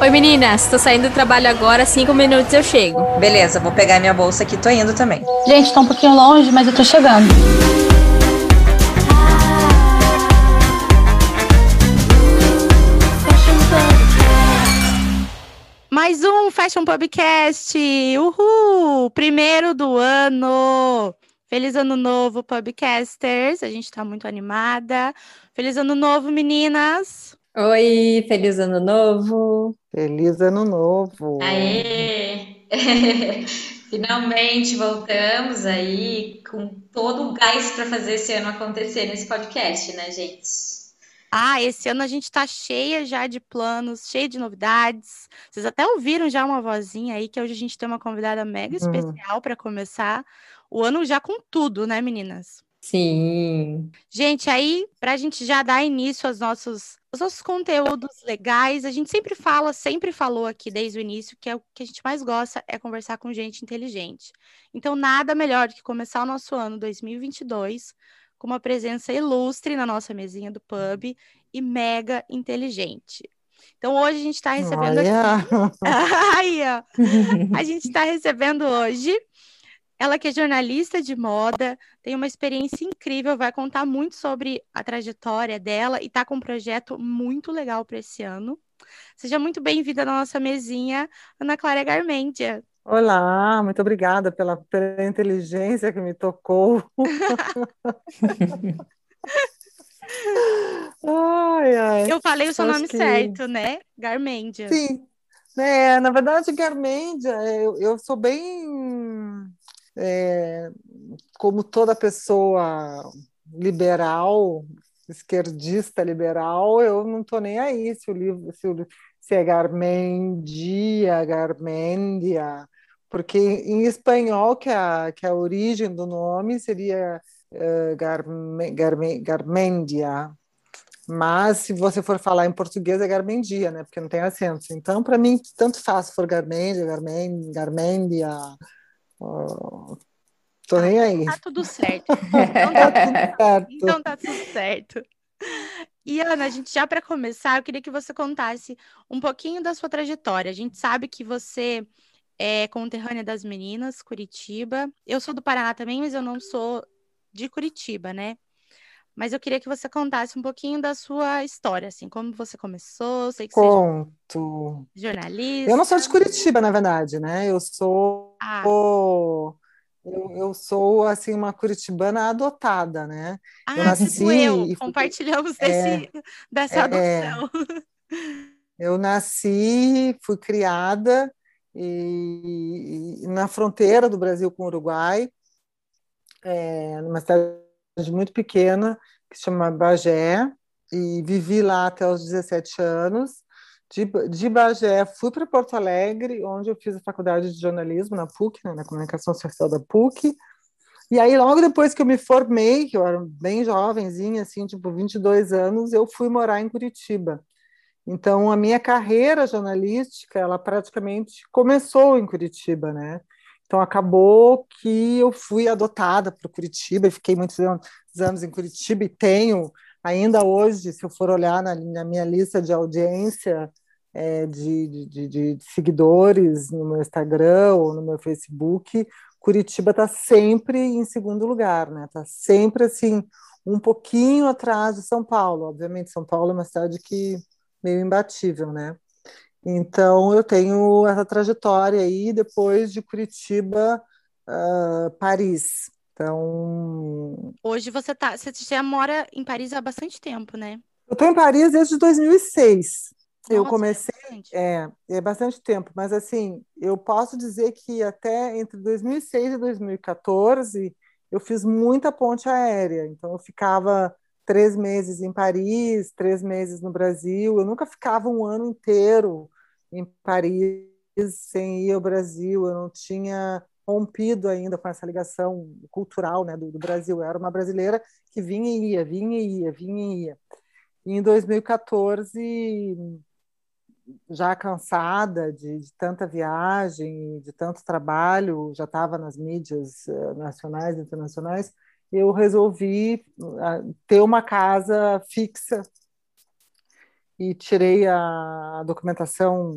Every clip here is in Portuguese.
Oi meninas, tô saindo do trabalho agora, cinco minutos eu chego. Beleza, vou pegar minha bolsa aqui, tô indo também. Gente, tá um pouquinho longe, mas eu tô chegando. Mais um Fashion Pubcast! Uhul! Primeiro do ano! Feliz ano novo, Pubcasters! A gente tá muito animada. Feliz ano novo, meninas! Oi, feliz ano novo! Feliz ano novo! Aê! Finalmente voltamos aí com todo o gás para fazer esse ano acontecer nesse podcast, né, gente? Ah, esse ano a gente está cheia já de planos, cheia de novidades. Vocês até ouviram já uma vozinha aí que hoje a gente tem uma convidada mega Uhum. especial para começar o ano já com tudo, né, meninas? Sim. Gente, aí, para a gente já dar início aos nossos, aos nossos conteúdos legais, a gente sempre fala, sempre falou aqui desde o início que é o que a gente mais gosta é conversar com gente inteligente. Então, nada melhor do que começar o nosso ano 2022 com uma presença ilustre na nossa mesinha do pub e mega inteligente. Então, hoje a gente está recebendo aqui. Olha, Aí, ó. A gente está recebendo hoje ela que é jornalista de moda, tem uma experiência incrível, vai contar muito sobre a trajetória dela e está com um projeto muito legal para esse ano. Seja muito bem-vinda na nossa mesinha, Ana Clara Garmendia. Olá, muito obrigada pela, pela inteligência que me tocou. Ai, ai. Eu falei o seu Acho nome que- certo, né? Garmendia. Sim, né, na verdade, Garmendia, eu, eu sou bem, é, como toda pessoa liberal, esquerdista liberal, eu não estou nem aí se o livro, se, o- se é Garmendia, Garmendia, porque em espanhol, que é a, que é a origem do nome seria eh, Garme, Garme, Garmendia, mas se você for falar em português é Garmendia, né? Porque não tem acento. Então, para mim, tanto faz se for Garmendia, Garmen, Garmendia. Ó, tô nem aí. Tá tudo certo. Então tá Certo. Então tá tudo certo. E Ana, a gente já para começar, eu queria que você contasse um pouquinho da sua trajetória. A gente sabe que você é conterrânea das meninas, Curitiba. Eu sou do Paraná também, mas eu não sou de Curitiba, né? Mas eu queria que você contasse um pouquinho da sua história, assim, como você começou, sei que você é Conto. jornalista. Eu não sou de Curitiba, na verdade, né? Eu sou Ah, eu, eu sou assim uma curitibana adotada, né? ah, eu nasci tipo eu, e compartilhamos É, desse, dessa é. adoção. Eu nasci, fui criada e, e na fronteira do Brasil com o Uruguai, é, numa cidade muito pequena que se chama Bagé, e vivi lá até os 17 anos. De, de Bagé fui para Porto Alegre, onde eu fiz a faculdade de jornalismo na PUC, né, na comunicação social da PUC. E aí, logo depois que eu me formei, que eu era bem jovenzinha, assim, tipo 22 anos, eu fui morar em Curitiba. Então, a minha carreira jornalística, ela praticamente começou em Curitiba, né? Então, acabou que eu fui adotada por Curitiba e fiquei muitos anos em Curitiba e tenho, ainda hoje, se eu for olhar na, na minha lista de audiência é, de, de, de, de seguidores no meu Instagram ou no meu Facebook, Curitiba está sempre em segundo lugar, né? Está sempre assim, um pouquinho atrás de São Paulo. Obviamente, São Paulo é uma cidade que meio imbatível, né? Então eu tenho essa trajetória aí depois de Curitiba, uh, Paris. Então Hoje você tá, você já mora em Paris há bastante tempo, né? eu estou em Paris desde 2006. eu Nossa, comecei bastante. É, é bastante tempo, mas assim, eu posso dizer que até entre 2006 e 2014 eu fiz muita ponte aérea. Então eu ficava três meses em Paris, três meses no Brasil. Eu nunca ficava um ano inteiro em Paris sem ir ao Brasil. Eu não tinha rompido ainda com essa ligação cultural né, do, do Brasil. Eu era uma brasileira que vinha e ia, vinha e ia, vinha e ia. E em 2014 já cansada de, de, tanta viagem, de tanto trabalho, já estava nas mídias uh, nacionais e internacionais, eu resolvi uh, ter uma casa fixa. e tirei a documentação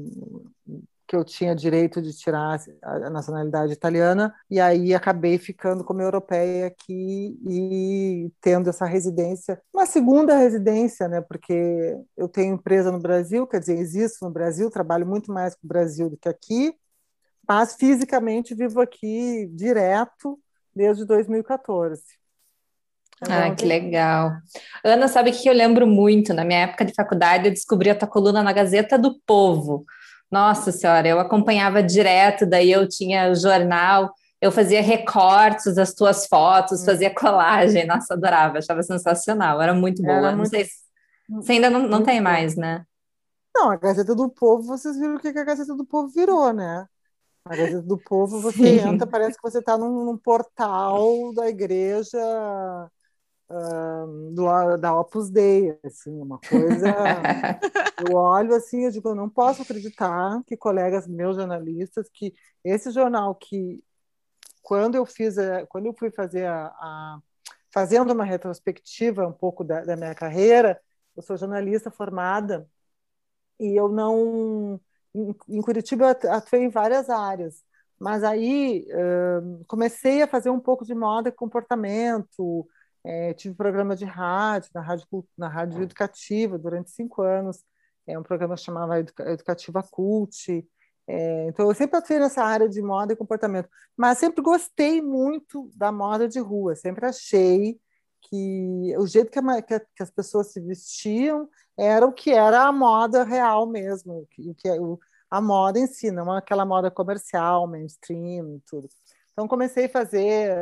que eu tinha direito de tirar a nacionalidade italiana, e aí acabei ficando como europeia aqui e tendo essa residência, uma segunda residência, né, porque eu tenho empresa no Brasil, quer dizer, existo no Brasil, trabalho muito mais com o Brasil do que aqui, mas fisicamente vivo aqui direto desde 2014. Ah, que legal. Ana, sabe o que eu lembro muito? Na minha época de faculdade, eu descobri a tua coluna na Gazeta do Povo. Nossa Senhora, eu acompanhava direto, daí eu tinha o jornal, eu fazia recortes das tuas fotos, hum. fazia colagem, nossa, adorava, achava sensacional, era muito boa. Era não muito... sei se você ainda não, não tem mais, né? Não, a Gazeta do Povo, vocês viram o que a Gazeta do Povo virou, né? A Gazeta do Povo, você Sim. entra, parece que você está num, num, portal da igreja uh, do, da Opus Dei, assim, uma coisa... eu olho assim, eu digo, eu não posso acreditar que colegas meus jornalistas, que esse jornal que, quando eu fiz, a, quando eu fui fazer a, a fazendo uma retrospectiva um pouco da, da minha carreira, eu sou jornalista formada e eu não em, Curitiba eu atuei em várias áreas, mas aí comecei a fazer um pouco de moda e comportamento, é, tive programa de rádio, na rádio, na rádio educativa durante cinco anos, é um programa que chamava Educativa Cult, é, então eu sempre atuei nessa área de moda e comportamento, mas sempre gostei muito da moda de rua, sempre achei que o jeito que, a, que, as pessoas se vestiam era o que era a moda real mesmo, que, que é a moda em si, não aquela moda comercial, mainstream, tudo. Então comecei a fazer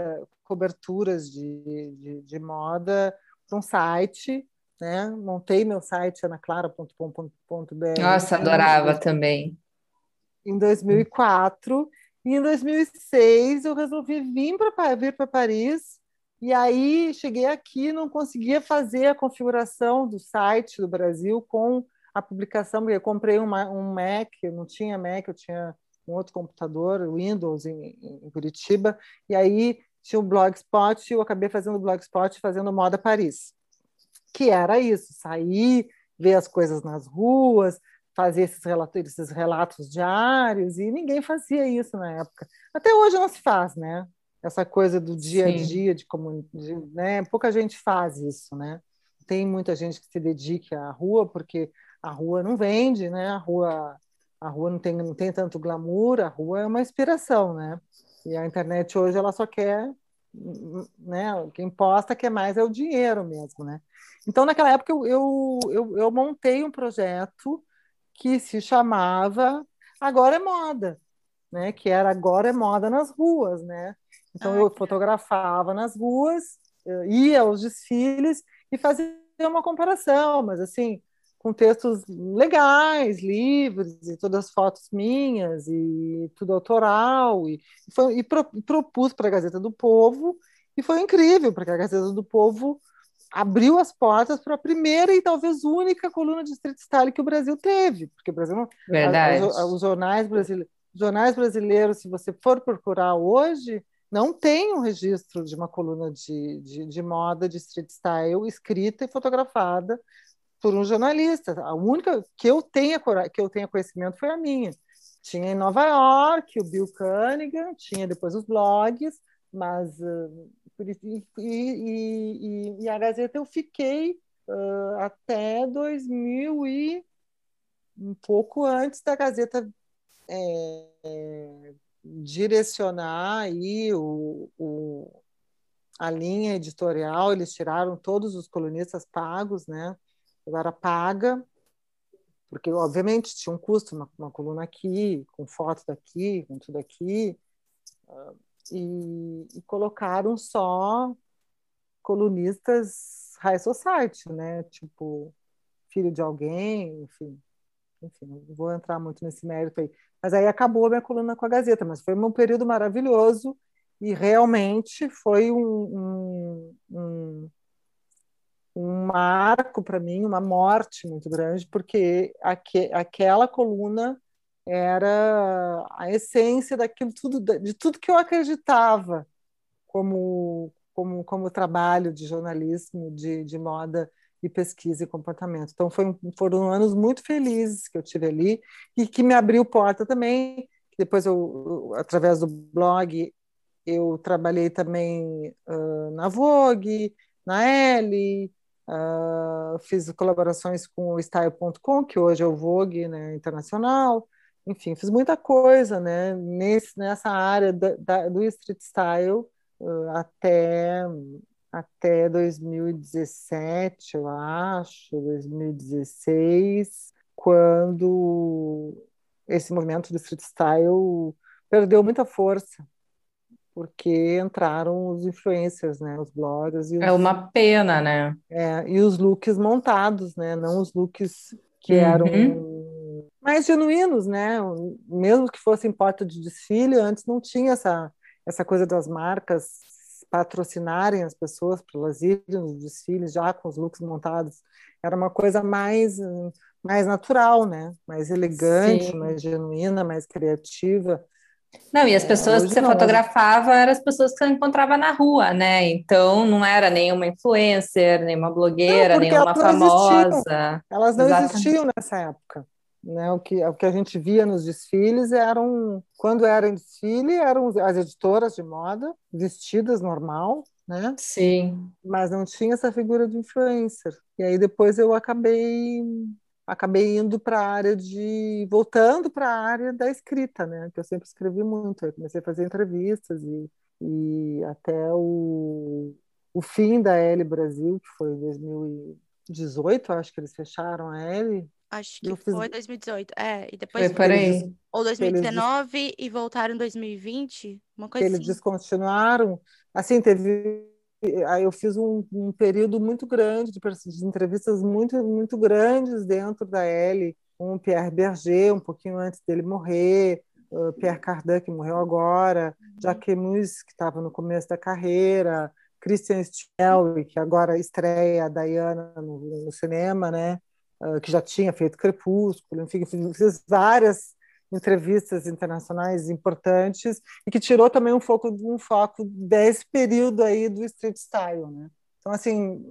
coberturas de, de, de moda para um site, né? Montei meu site anaclara.com.br. Nossa, adorava também. Em 2004 e em 2006 eu resolvi vir para vir para Paris e aí cheguei aqui não conseguia fazer a configuração do site do Brasil com a publicação, porque eu comprei uma, um Mac, eu não tinha Mac, eu tinha um outro computador, Windows, em, em Curitiba, e aí tinha o Blogspot, e eu acabei fazendo o Blogspot, fazendo Moda Paris, que era isso, sair, ver as coisas nas ruas, fazer esses relatos, esses relatos diários, e ninguém fazia isso na época. Até hoje não se faz, né? Essa coisa do dia a dia, de como, né? Pouca gente faz isso, né? Tem muita gente que se dedique à rua, porque a rua não vende, né? A rua, a rua não tem, não tem tanto glamour, a rua é uma inspiração, né? E a internet hoje ela só quer, né? Quem posta quer mais é o dinheiro mesmo, né? Então naquela época eu, eu, eu, eu montei um projeto que se chamava Agora é Moda, né? Que era Agora é Moda nas ruas, né? Então ah, eu fotografava nas ruas, ia aos desfiles e fazia uma comparação, mas assim com textos legais, livres, e todas as fotos minhas, e tudo autoral, e, foi, e pro, propus para a Gazeta do Povo, e foi incrível, porque a Gazeta do Povo abriu as portas para a primeira e talvez única coluna de street style que o Brasil teve, porque o Brasil não, Verdade. A, os jornais brasileiros, jornais brasileiros, se você for procurar hoje, não tem um registro de uma coluna de, de, de moda de street style escrita e fotografada por um jornalista. A única que eu tenha que eu tenha conhecimento foi a minha. Tinha em Nova York o Bill Cunningham, tinha depois os blogs, mas uh, e, e, e, a Gazeta eu fiquei uh, até 2000 e um pouco antes da Gazeta é, direcionar aí o, o, a linha editorial, eles tiraram todos os colunistas pagos, né? Agora paga, porque obviamente tinha um custo, uma, uma coluna aqui, com foto daqui, com tudo aqui, uh, e, e, colocaram só colunistas high society, né? Tipo, filho de alguém, enfim. Enfim, não vou entrar muito nesse mérito aí. Mas aí acabou a minha coluna com a Gazeta, mas foi um período maravilhoso e realmente foi um, um, um um marco para mim, uma morte muito grande, porque aque, aquela coluna era a essência daquilo tudo, de tudo que eu acreditava como como como trabalho de jornalismo de, de moda e pesquisa e comportamento. Então foi, foram anos muito felizes que eu tive ali e que me abriu porta também. Depois eu, através do blog, eu trabalhei também uh, na Vogue, na Elle, uh, fiz colaborações com o Style.com, que hoje é o Vogue né, internacional. Enfim, fiz muita coisa né, nesse, nessa área da, da, do street style uh, até até 2017, eu acho, 2016, quando esse movimento do street style perdeu muita força, porque entraram os influencers, né, os bloggers. Os, é uma pena, né? É, e os looks montados, né, não os looks que uhum. eram mais genuínos, né, mesmo que fossem porta de desfile, antes não tinha essa, essa coisa das marcas patrocinarem as pessoas para elas irem nos desfiles já com os looks montados. Era uma coisa mais mais natural, né? Mais elegante, Sim. mais genuína, mais criativa. Não, e as pessoas é, que você não. fotografava eram as pessoas que você encontrava na rua, né? Então não era nenhuma influencer, nenhuma blogueira, não, nenhuma elas famosa. Existiam. Elas não Exatamente. existiam nessa época. Né? O, que, o que a gente via nos desfiles eram, quando era em desfile, eram as editoras de moda, vestidas normal, né? Sim. Mas não tinha essa figura de influencer. E aí depois eu acabei acabei indo para a área de voltando para a área da escrita, né? Que eu sempre escrevi muito. Eu comecei a fazer entrevistas e, e até o, o fim da L Brasil, que foi em 2018, acho que eles fecharam a L, Acho que foi 2018. É, e depois. Foi. Ou 2019 eles... e voltaram em 2020. Uma coisa eles assim. descontinuaram. Assim, teve. Aí eu fiz um, um período muito grande de, de, entrevistas muito, muito grandes dentro da L, com o Pierre Berger, um pouquinho antes dele morrer, uh, Pierre Cardin, que morreu agora, uhum. Jacques Mus, que estava no começo da carreira, Christian Stiel, que agora estreia a Diana no, no cinema, né? Ah, que já tinha feito Crepúsculo, enfim, fiz várias entrevistas internacionais importantes e que tirou também um foco um foco desse período aí do street style, né? Então assim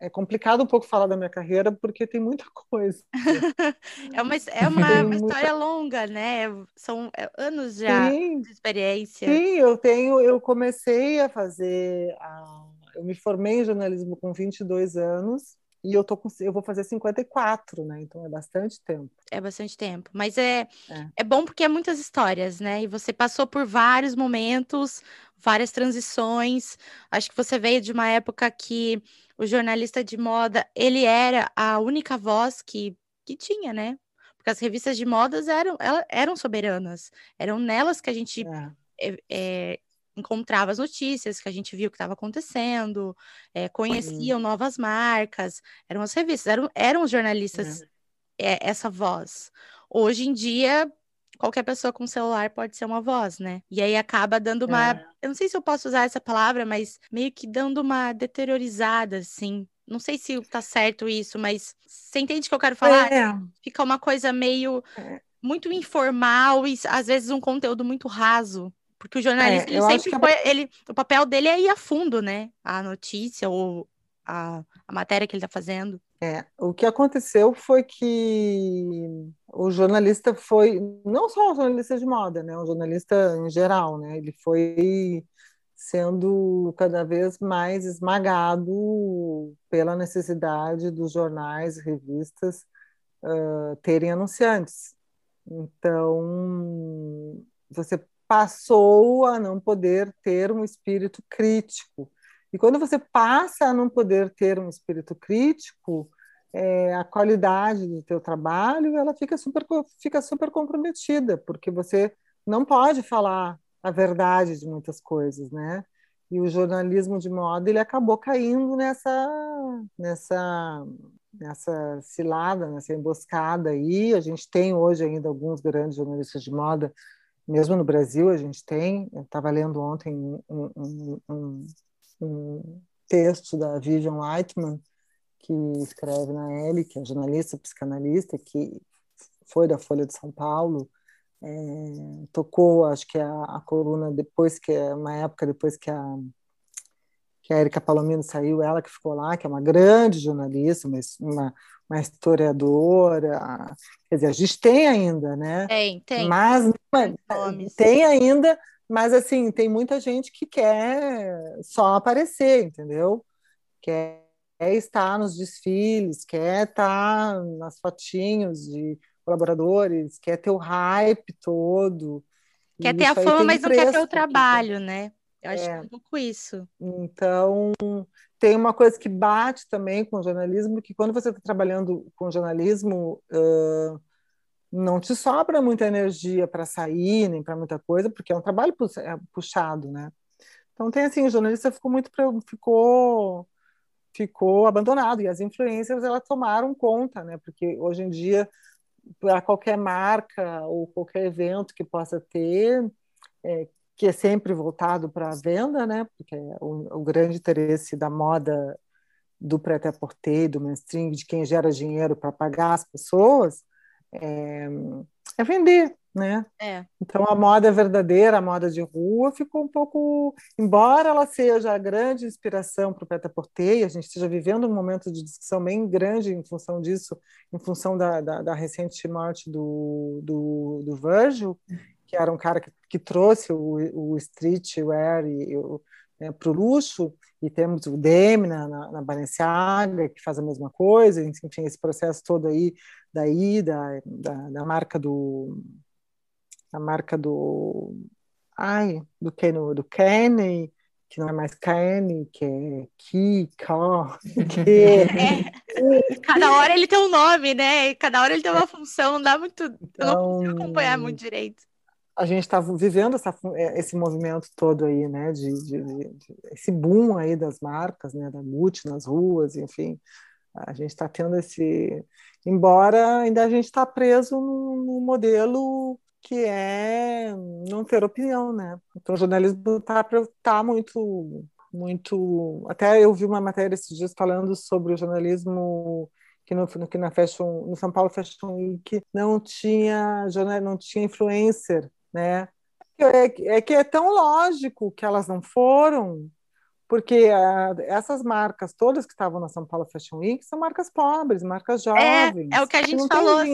é complicado um pouco falar da minha carreira porque tem muita coisa. é uma, é uma, uma história longa, né? São é, anos já sim, de experiência. Sim, eu tenho, eu comecei a fazer, a, eu me formei em jornalismo com 22 anos e eu tô com, eu vou fazer 54, né? Então é bastante tempo. É bastante tempo, mas é, é é bom porque é muitas histórias, né? E você passou por vários momentos, várias transições. Acho que você veio de uma época que o jornalista de moda, ele era a única voz que que tinha, né? Porque as revistas de modas eram, eram soberanas, eram nelas que a gente é. É, é encontrava as notícias, que a gente viu o que estava acontecendo, é, conheciam novas marcas, eram as revistas, eram, eram os jornalistas é. É, essa voz. Hoje em dia, qualquer pessoa com celular pode ser uma voz, né? E aí acaba dando uma. É. Eu não sei se eu posso usar essa palavra, mas meio que dando uma deteriorizada, assim. Não sei se tá certo isso, mas você entende o que eu quero falar? É. Fica uma coisa meio é. muito informal e às vezes um conteúdo muito raso. Porque o jornalista, é, ele sempre foi, a... ele, o papel dele é ir a fundo, né? A notícia ou a, a matéria que ele está fazendo. É, o que aconteceu foi que o jornalista foi, não só o jornalista de moda, né? O jornalista em geral, né? Ele foi sendo cada vez mais esmagado pela necessidade dos jornais, revistas uh, terem anunciantes. Então, você passou a não poder ter um espírito crítico. E quando você passa a não poder ter um espírito crítico, é, a qualidade do teu trabalho ela fica super, fica super comprometida, porque você não pode falar a verdade de muitas coisas, né? E o jornalismo de moda ele acabou caindo nessa nessa nessa cilada, nessa emboscada aí. A gente tem hoje ainda alguns grandes jornalistas de moda mesmo no Brasil a gente tem, eu estava lendo ontem um, um, um, um, texto da Vivian Leitman, que escreve na L, que é jornalista, psicanalista, que foi da Folha de São Paulo, é, tocou, acho que a, a, coluna depois que, uma época depois que a, que a Erika Palomino saiu, ela que ficou lá, que é uma grande jornalista, uma, uma, uma historiadora. Quer dizer, a gente tem ainda, né? Tem, tem. Mas tem ainda, mas assim, tem muita gente que quer só aparecer, entendeu? Quer estar nos desfiles, quer estar nas fotinhos de colaboradores, quer ter o hype todo. Quer ter a fama, mas não quer ter o trabalho, né? Eu acho é. que é um pouco isso. Então, tem uma coisa que bate também com o jornalismo, que quando você está trabalhando com jornalismo, uh, não te sobra muita energia para sair, nem para muita coisa, porque é um trabalho é puxado, né? Então tem assim, o jornalista ficou muito ficou ficou abandonado e as influências elas tomaram conta, né? Porque hoje em dia para qualquer marca ou qualquer evento que possa ter, é, que é sempre voltado para a venda, né? Porque é o, o, grande interesse da moda do prêt-à-porter, do mainstream, de quem gera dinheiro para pagar as pessoas, é, é vender, né? É. Então a moda verdadeira, a moda de rua, ficou um pouco, embora ela seja a grande inspiração para o prêt-à-porter, e a gente esteja vivendo um momento de discussão bem grande em função disso, em função da, da, da recente morte do, do, do Virgil, que era um cara que, que trouxe o, o streetwear e, o, né, para o luxo, e temos o Demi na, na, na Balenciaga, que faz a mesma coisa, enfim, esse processo todo aí, daí, da, da, da marca do a marca do ai, do Ken, do Kenny, que não é mais Kenny, que é Ki, Ko, que... É. Cada hora ele tem um nome, né? Cada hora ele tem uma função, não dá muito. Então, eu não consigo então, acompanhar muito direito. A gente está vivendo essa, é, esse movimento todo aí, né? De, de, de, esse boom aí das marcas, né? Da Gucci nas ruas, enfim. A gente está tendo esse. Embora ainda a gente está preso no modelo que é não ter opinião, né? Então o jornalismo está tá muito, muito. Até eu vi uma matéria esses dias falando sobre o jornalismo que no, que na Fashion, no São Paulo Fashion Week não tinha jornal, não tinha influencer, né? É, é que é tão lógico que elas não foram, porque uh, essas marcas todas que estavam na São Paulo Fashion Week são marcas pobres, marcas jovens. É, é o que a gente falou,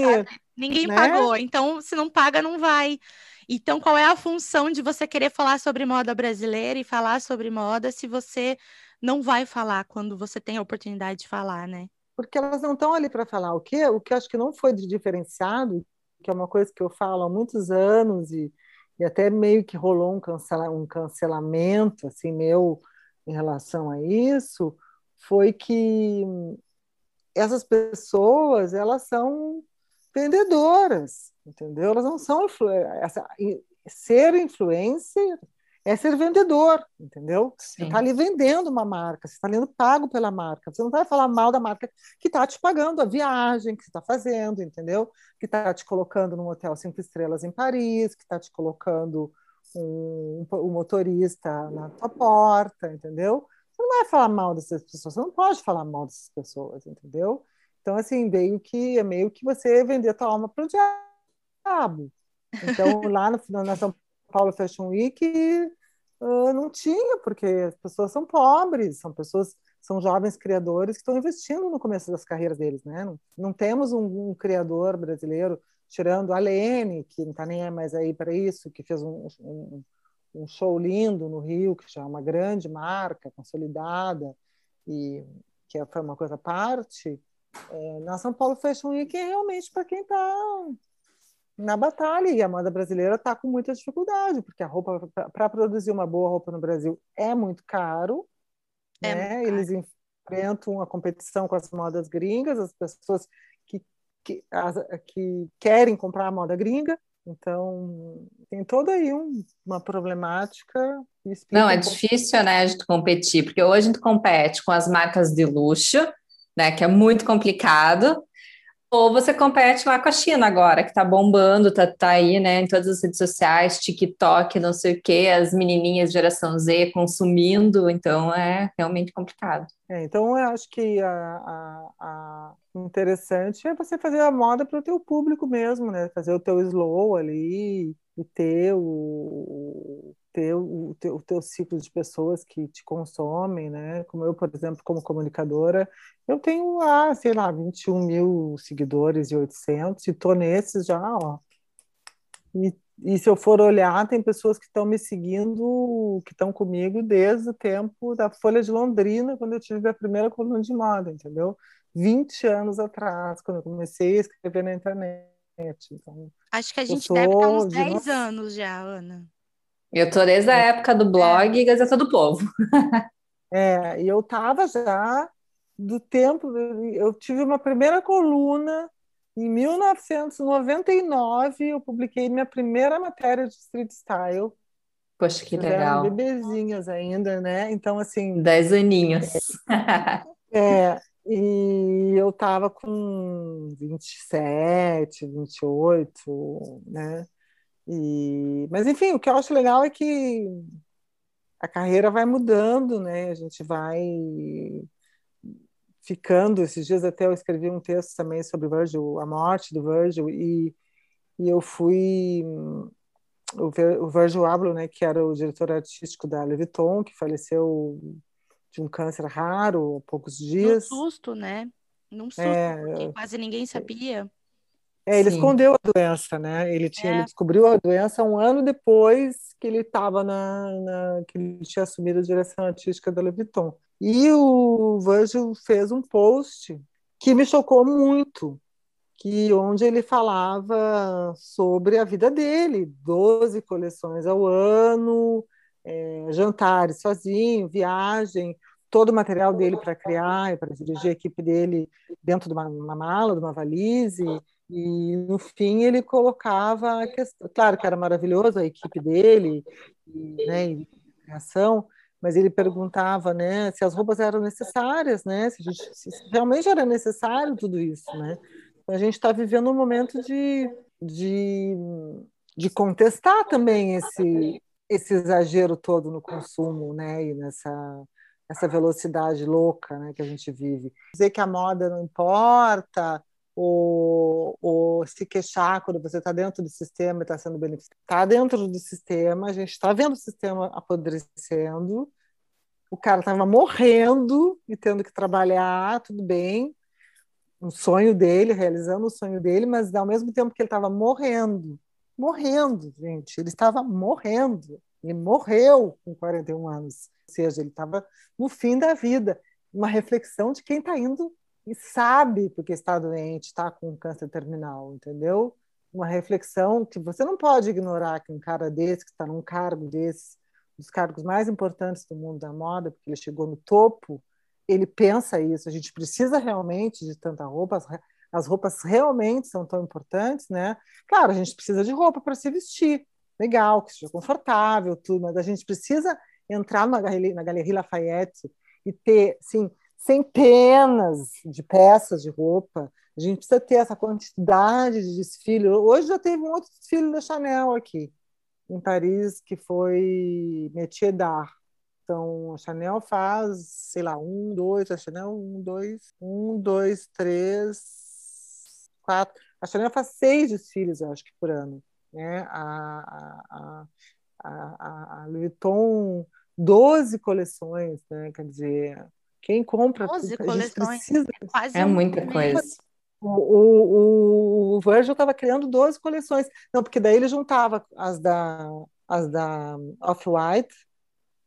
Ninguém né? pagou, então se não paga, não vai. Então, qual é a função de você querer falar sobre moda brasileira e falar sobre moda se você não vai falar quando você tem a oportunidade de falar, né? Porque elas não estão ali para falar. O que, o que eu acho que não foi diferenciado, que é uma coisa que eu falo há muitos anos e, e até meio que rolou um, cancela, um cancelamento assim meu em relação a isso foi que essas pessoas elas são vendedoras, entendeu? Elas não são essa, ser influencer é ser vendedor, entendeu? Sim. Você está ali vendendo uma marca, você está sendo pago pela marca. Você não vai falar mal da marca que está te pagando a viagem que você está fazendo, entendeu? Que está te colocando num hotel cinco estrelas em Paris, que está te colocando um, um motorista na tua porta, entendeu? Você não vai falar mal dessas pessoas, você não pode falar mal dessas pessoas, entendeu? Então, assim, meio que é meio que você vender a tua alma para o diabo. Então, lá no, na São Paulo Fashion Week, uh, não tinha, porque as pessoas são pobres, são pessoas, são jovens criadores que estão investindo no começo das carreiras deles, né? Não, não temos um, um criador brasileiro tirando a Lene, que não está nem mais aí para isso, que fez um, um, um, show lindo no Rio, que já é uma grande marca, consolidada, e que foi uma coisa à parte, é, na São Paulo Fashion Week é realmente para quem está na batalha, e a moda brasileira está com muita dificuldade, porque a roupa, para produzir uma boa roupa no Brasil, é muito caro, é né? Muito caro. eles enfrentam a competição com as modas gringas, as pessoas que, as, que querem comprar a moda gringa. Então, tem toda aí um, uma problemática. Não, é um difícil, né, a gente competir, porque hoje a gente compete com as marcas de luxo, né, que é muito complicado, ou você compete lá com a China agora, que está bombando, tá, tá aí, né, em todas as redes sociais, TikTok, não sei o quê, as menininhas geração Z consumindo, então é realmente complicado. É, então eu acho que a, a, a interessante é você fazer a moda para o teu público mesmo, né, fazer o teu slow ali e ter o, ter o teu, o teu ciclo de pessoas que te consomem, né? Como eu, por exemplo, como comunicadora, eu tenho lá, sei lá, 21 mil seguidores e 800, e tô nesses já, ó. E, e se eu for olhar, tem pessoas que estão me seguindo, que estão comigo desde o tempo da Folha de Londrina, quando eu tive a primeira coluna de moda, entendeu? 20 anos atrás, quando eu comecei a escrever na internet. Então, Acho que a gente deve estar uns 10 anos já, Ana. Eu tô desde a época do blog é. Gazeta do Povo. É, e eu tava já do tempo, eu tive uma primeira coluna em 1999, eu publiquei minha primeira matéria de street style. Poxa, que legal. bebezinhas ainda, né? Então, assim. Dez aninhos. É, e eu tava com 27, 28, né? E, mas enfim, o que eu acho legal é que a carreira vai mudando, né? A gente vai ficando. Esses dias até eu escrevi um texto também sobre Virgil, a morte do Virgil, e, e eu fui o, o Virgil Abloh, né, que era o diretor artístico da Leviton, que faleceu de um câncer raro há poucos dias. Num susto, né? Num susto, é, porque quase ninguém sabia. É, ele Sim. escondeu a doença, né? Ele, tinha, é. ele descobriu a doença um ano depois que ele estava na, na, que ele tinha assumido a direção artística da Leviton. E o Virgil fez um post que me chocou muito, que onde ele falava sobre a vida dele, 12 coleções ao ano, é, jantares sozinho, viagem, todo o material dele para criar e para dirigir a equipe dele dentro de uma, uma mala, de uma valise, e no fim ele colocava a questão, claro que era maravilhoso a equipe dele, e, né, e criação, mas ele perguntava, né, se as roupas eram necessárias, né, se, gente, se realmente era necessário tudo isso, né. A gente está vivendo um momento de, de, de contestar também esse, esse exagero todo no consumo, né, e nessa essa velocidade louca, né, que a gente vive. Dizer que a moda não importa, ou, ou se queixar quando você está dentro do sistema e está sendo beneficiado. Está dentro do sistema, a gente está vendo o sistema apodrecendo, o cara estava morrendo e tendo que trabalhar, tudo bem, um sonho dele, realizando o sonho dele, mas ao mesmo tempo que ele estava morrendo, morrendo, gente, ele estava morrendo, ele morreu com 41 anos, ou seja, ele estava no fim da vida. Uma reflexão de quem está indo e sabe porque está doente, está com câncer terminal, entendeu? Uma reflexão que você não pode ignorar que um cara desse, que está num cargo desse, dos cargos mais importantes do mundo da moda, porque ele chegou no topo, ele pensa isso. A gente precisa realmente de tanta roupa, as, as roupas realmente são tão importantes, né? Claro, a gente precisa de roupa para se vestir, legal, que seja confortável, tudo, mas a gente precisa entrar na Galeria, na Galeria Lafayette e ter, sim, centenas de peças de roupa. A gente precisa ter essa quantidade de desfile. Hoje já teve um outro desfile da Chanel aqui, em Paris, que foi Métier d'Art. Então, a Chanel faz, sei lá, um, dois, a Chanel, um, dois, um, dois, três, quatro. A Chanel faz seis desfiles, eu acho que por ano. Né? A, a, a, a Louis Vuitton, 12 coleções, né? Quer dizer, quem compra 12 coleções. Precisa... É, quase é muita coisa. O, o, o Virgil estava criando 12 coleções. Não, porque daí ele juntava as da, as da Off-White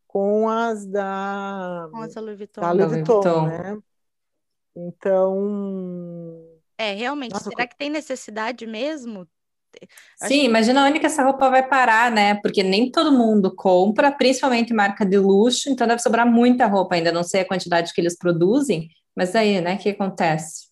com as da, com as da Louis Vuitton, da Louis Vuitton, né? Então... É, realmente, Nossa, será que tem necessidade mesmo? Sim, imagina onde que essa roupa vai parar, né? Porque nem todo mundo compra, principalmente marca de luxo, então deve sobrar muita roupa ainda. Não sei a quantidade que eles produzem, mas aí, né, o que acontece?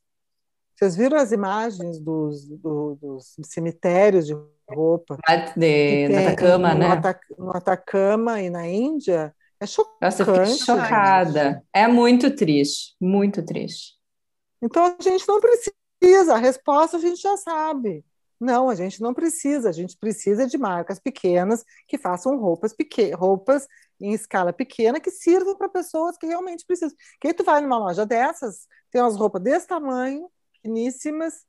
Vocês viram as imagens dos, do, dos cemitérios de roupa? De, no Atacama, no, né? No Atacama e na Índia. É chocante. Nossa, eu chocada. É muito triste, muito triste. Então a gente não precisa, a resposta a gente já sabe. Não, a gente não precisa, a gente precisa de marcas pequenas que façam roupas, pequ... roupas em escala pequena que sirvam para pessoas que realmente precisam. Que aí tu vai numa loja dessas, tem umas roupas desse tamanho, finíssimas,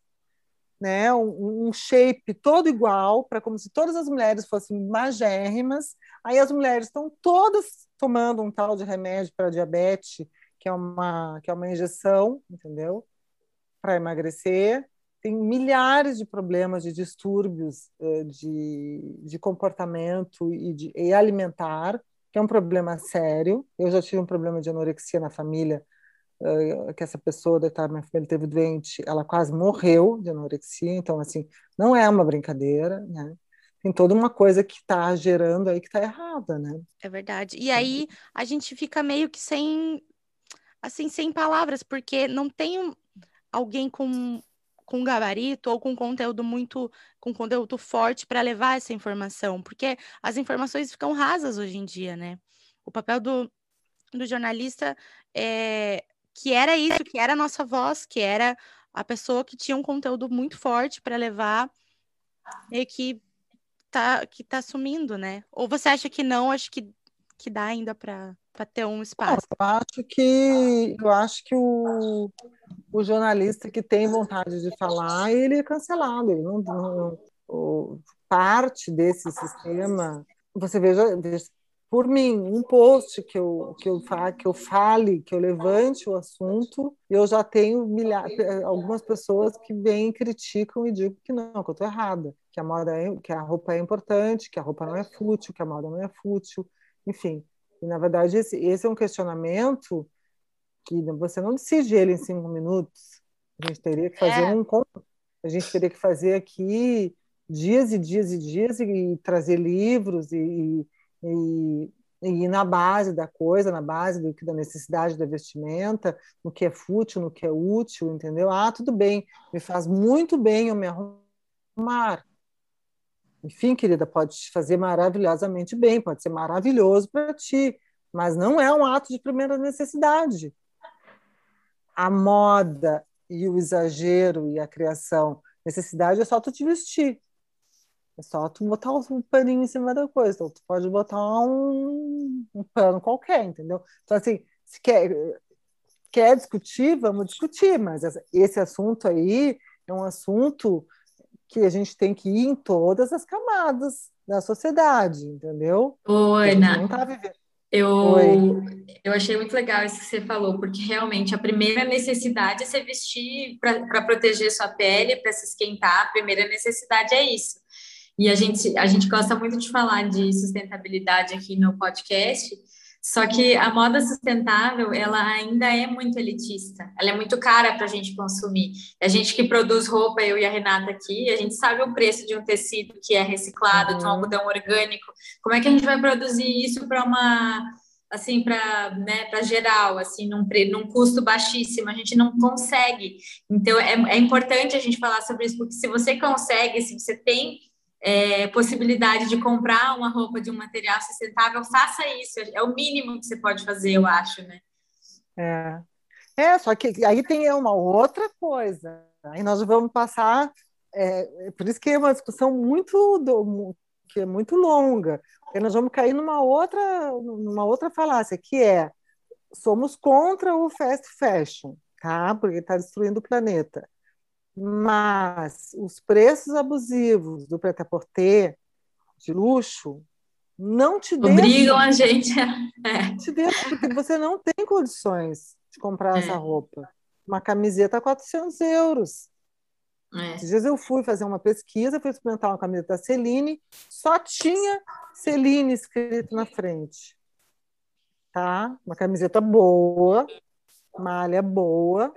né, um, um shape todo igual, para como se todas as mulheres fossem magérrimas. Aí as mulheres estão todas tomando um tal de remédio para diabetes, que é uma, que é uma injeção, entendeu? Para emagrecer. Tem milhares de problemas de distúrbios eh, de, de comportamento e, de, e alimentar, que é um problema sério. Eu já tive um problema de anorexia na família, uh, que essa pessoa da minha família teve doente, ela quase morreu de anorexia, então, assim, não é uma brincadeira, né? Tem toda uma coisa que está gerando aí que está errada, né? É verdade. E aí a gente fica meio que sem, assim, sem palavras, porque não tem alguém com com gabarito ou com conteúdo muito com conteúdo forte para levar essa informação, porque as informações ficam rasas hoje em dia, né? O papel do, do jornalista é que era isso, que era a nossa voz, que era a pessoa que tinha um conteúdo muito forte para levar e que tá que tá sumindo, né? Ou você acha que não? Acho que que dá ainda para ter um espaço. eu acho que eu acho que o o jornalista que tem vontade de falar, ele é cancelado, ele não, não, não parte desse sistema. Você veja, veja, por mim, um post que eu, que eu, que eu fale, que eu levante o assunto, eu já tenho milhares, algumas pessoas que vêm, criticam e digam que não, que eu estou errada, que a moda é, que a roupa é importante, que a roupa não é fútil, que a moda não é fútil, enfim. E, na verdade, esse, esse é um questionamento que você não decide ele em cinco minutos. A gente teria que fazer é. um a gente teria que fazer aqui dias e dias e dias e, e trazer livros e, e, e, ir na base da coisa, na base do, da necessidade da vestimenta, no que é fútil, no que é útil, entendeu? Ah, tudo bem, me faz muito bem eu me arrumar. Enfim, querida, pode te fazer maravilhosamente bem, pode ser maravilhoso para ti, mas não é um ato de primeira necessidade a moda e o exagero e a criação. Necessidade é só tu te vestir. É só tu botar um paninho em cima da coisa. Então, tu pode botar um, um pano qualquer, entendeu? Então, assim, se quer, quer discutir, vamos discutir, mas esse assunto aí é um assunto que a gente tem que ir em todas as camadas da sociedade, entendeu? Oi. Não tá eu, eu achei muito legal isso que você falou, porque realmente a primeira necessidade é se vestir para proteger sua pele, para se esquentar. A primeira necessidade é isso. E a gente, a gente gosta muito de falar de sustentabilidade aqui no podcast, só que a moda sustentável, ela ainda é muito elitista, ela é muito cara para a gente consumir. A gente que produz roupa, eu e a Renata aqui, a gente sabe o preço de um tecido que é reciclado, uhum. de um algodão orgânico. Como é que a gente vai produzir isso para uma assim para né, para geral assim num, num custo baixíssimo a gente não consegue então é, é importante a gente falar sobre isso porque se você consegue se você tem é, possibilidade de comprar uma roupa de um material sustentável, faça isso. É o mínimo que você pode fazer, eu acho, né? É. É, só que aí tem uma outra coisa. Aí nós vamos passar. É, por isso que é uma discussão muito do, que é muito longa. Porque nós vamos cair numa outra, numa outra falácia, que é somos contra o fast fashion, tá? Porque está destruindo o planeta. Mas os preços abusivos do prêt-à-porter de luxo não te deixam. Obrigam a gente. É. Te deixam, porque você não tem condições de comprar é. essa roupa. Uma camiseta a 400 euros. É. Esses dias eu fui fazer uma pesquisa, fui experimentar uma camiseta da Celine, só tinha Celine escrito na frente. Tá? Uma camiseta boa, malha boa,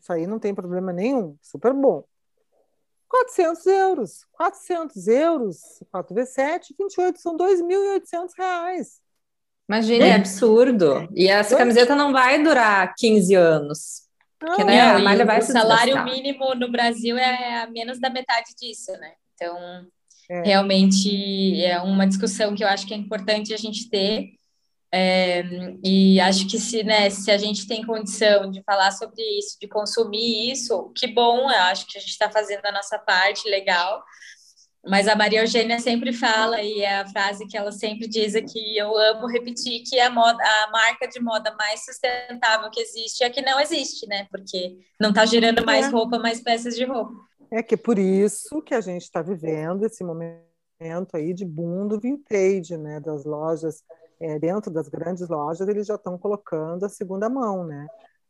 isso aí não tem problema nenhum, super bom. 400 euros. 400 euros, 4 vezes 7, 28, são 2.800 reais. Imagina, é absurdo. E essa camiseta não vai durar 15 anos. Porque, né, a malha vai o salário mínimo no Brasil é a menos da metade disso, né? Então, é. realmente é uma discussão que eu acho que é importante a gente ter é, e acho que se, né, se a gente tem condição de falar sobre isso, de consumir isso, que bom, eu acho que a gente está fazendo a nossa parte, legal. Mas a Maria Eugênia sempre fala, e é a frase que ela sempre diz aqui, eu amo repetir, que a, moda, a marca de moda mais sustentável que existe é que não existe, né? Porque não está gerando mais é. roupa, mais peças de roupa. É que é por isso que a gente está vivendo esse momento aí de boom do vintage, né? Das lojas, é, dentro das grandes lojas, eles já estão colocando a segunda mão, né?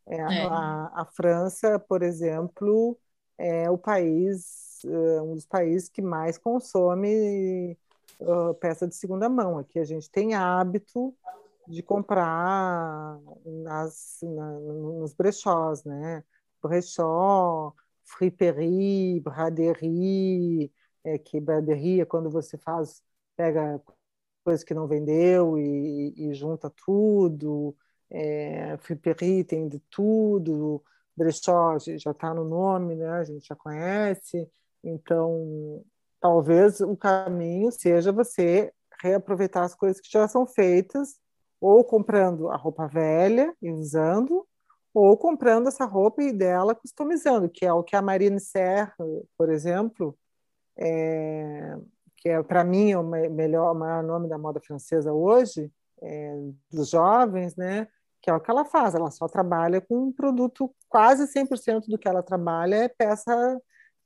É, é. A, a, França, por exemplo, é o país, é, um dos países que mais consome uh, peça de segunda mão. Aqui a gente tem hábito de comprar nas, na, nos brechós, né? Brechó, friperie, braderie, é, que braderie é quando você faz, pega coisas que não vendeu e, e junta tudo, é, tem de tudo, brechó já está no nome, né? a gente já conhece, então talvez o caminho seja você reaproveitar as coisas que já são feitas, ou comprando a roupa velha e usando, ou comprando essa roupa e dela customizando, que é o que a Marine Serra, por exemplo, é, que é para mim o melhor, o maior nome da moda francesa hoje, é, dos jovens, né? Que é o que ela faz, ela só trabalha com um produto, quase 100% do que ela trabalha é peça,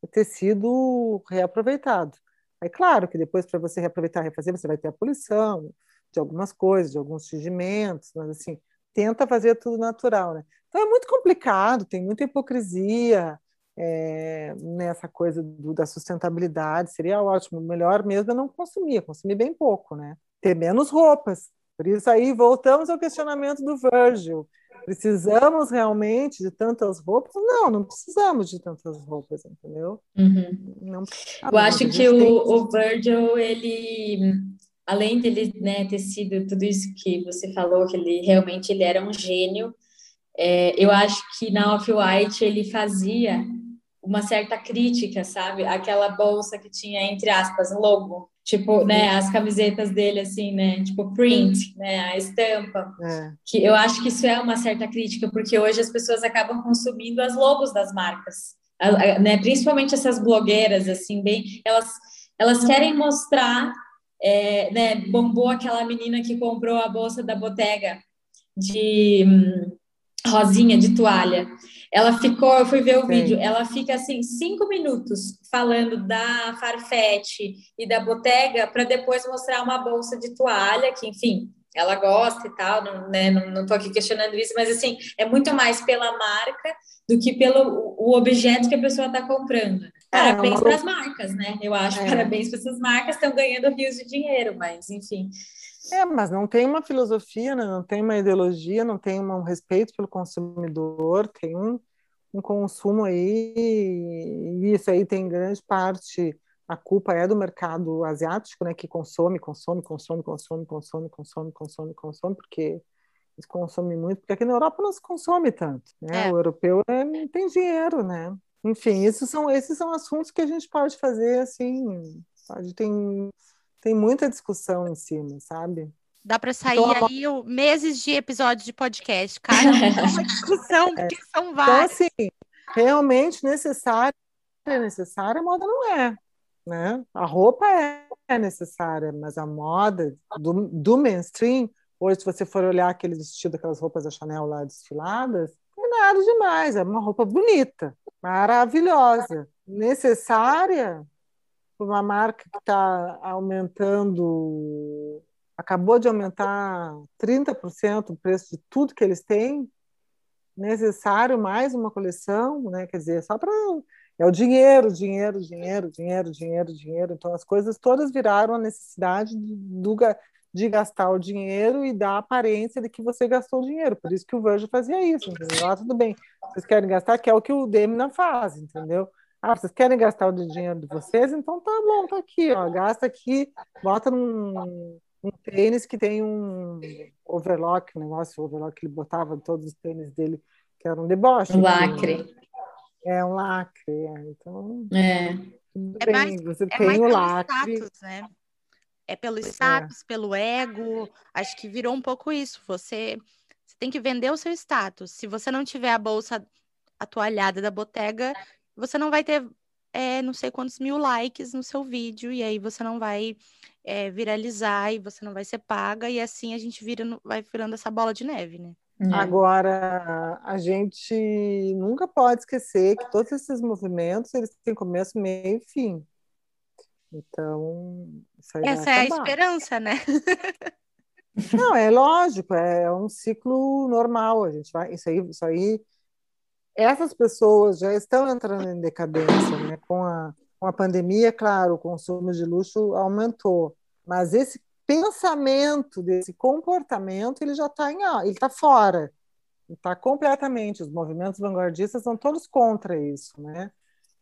é tecido reaproveitado. É claro que depois, para você reaproveitar e refazer, você vai ter a poluição de algumas coisas, de alguns tingimentos, mas assim, tenta fazer tudo natural, né? Então é muito complicado, tem muita hipocrisia, é, nessa coisa do, da sustentabilidade, seria ótimo. Melhor mesmo é não consumir, consumir bem pouco, né? Ter menos roupas. Por isso aí voltamos ao questionamento do Virgil. Precisamos realmente de tantas roupas? Não, não precisamos de tantas roupas, entendeu? Uhum. Não, Eu acho que o, tem... o Virgil, ele, além dele né, ter sido tudo isso que você falou, que ele realmente ele era um gênio, é, eu acho que na Off-White ele fazia uma certa crítica, sabe? Aquela bolsa que tinha, entre aspas, logo. Tipo, né, as camisetas dele, assim, né? Tipo, print, né? A estampa. É. Que eu acho que isso é uma certa crítica, porque hoje as pessoas acabam consumindo as logos das marcas. A, a, né? Principalmente essas blogueiras, assim, bem... Elas, elas querem mostrar... É, né, bombou aquela menina que comprou a bolsa da Bottega de hum, rosinha, de toalha. Ela ficou, eu fui ver o Sim. vídeo, ela fica assim cinco minutos falando da Farfetch e da Bottega para depois mostrar uma bolsa de toalha que, enfim, ela gosta e tal, não, né, não, não tô aqui questionando isso, mas assim, é muito mais pela marca do que pelo o objeto que a pessoa está comprando. É, parabéns é, para as marcas, né? Eu acho, é. parabéns para essas marcas, estão ganhando rios de dinheiro, mas enfim. É, mas não tem uma filosofia, né? não tem uma ideologia, não tem um respeito pelo consumidor, tem um, um consumo aí, e isso aí tem grande parte, a culpa é do mercado asiático, né, que consome, consome, consome, consome, consome, consome, consome, consome, porque eles consomem muito, porque aqui na Europa não se consome tanto, né? É. O europeu é, não tem dinheiro, né? Enfim, esses são, esses são assuntos que a gente pode fazer, assim, pode, tem tem muita discussão em cima, sabe? Dá para sair então, aí o, meses de episódios de podcast, cara. É uma discussão, porque é. são vários. Então, assim, realmente necessária, é necessária, a moda não é. Né? A roupa é, é necessária, mas a moda do, do mainstream, hoje, se você for olhar aquele vestido, aquelas roupas da Chanel lá desfiladas, não é nada demais, é uma roupa bonita, maravilhosa. Necessária, uma marca que está aumentando, acabou de aumentar 30% o preço de tudo que eles têm, necessário mais uma coleção, né? Quer dizer, só para é o dinheiro, dinheiro, dinheiro, dinheiro, dinheiro, dinheiro. Então as coisas todas viraram a necessidade do, de gastar o dinheiro e dar a aparência de que você gastou o dinheiro. Por isso que o Virgil fazia isso, entendeu? Ah, tudo bem. Vocês querem gastar, que é o que o Demina faz, entendeu? Ah, vocês querem gastar o dinheiro de vocês? Então tá bom, tá aqui, ó. Gasta aqui, bota num, um tênis que tem um overlock, um negócio, overlock que ele botava em todos os tênis dele, que era um deboche. Um lacre. É um lacre, é. então. É. É bem, mais, você é tem mais o lacre. Status, né? É pelo é. status, é. pelo ego. Acho que virou um pouco isso. Você, você tem que vender o seu status. Se você não tiver a bolsa atualhada da botega, você não vai ter é, não sei quantos mil likes no seu vídeo, e aí você não vai é, viralizar, e você não vai ser paga, e assim a gente vira, vai virando essa bola de neve, né? É. Agora, a gente nunca pode esquecer que todos esses movimentos eles têm começo, meio e fim. Então, essa é a esperança, né? Não, é lógico, é um ciclo normal. A gente vai, isso aí, isso aí, essas pessoas já estão entrando em decadência, né? Com a, com a pandemia, claro, o consumo de luxo aumentou, mas esse pensamento, desse comportamento, ele já está em, ele está fora, está completamente. Os movimentos vanguardistas são todos contra isso, né?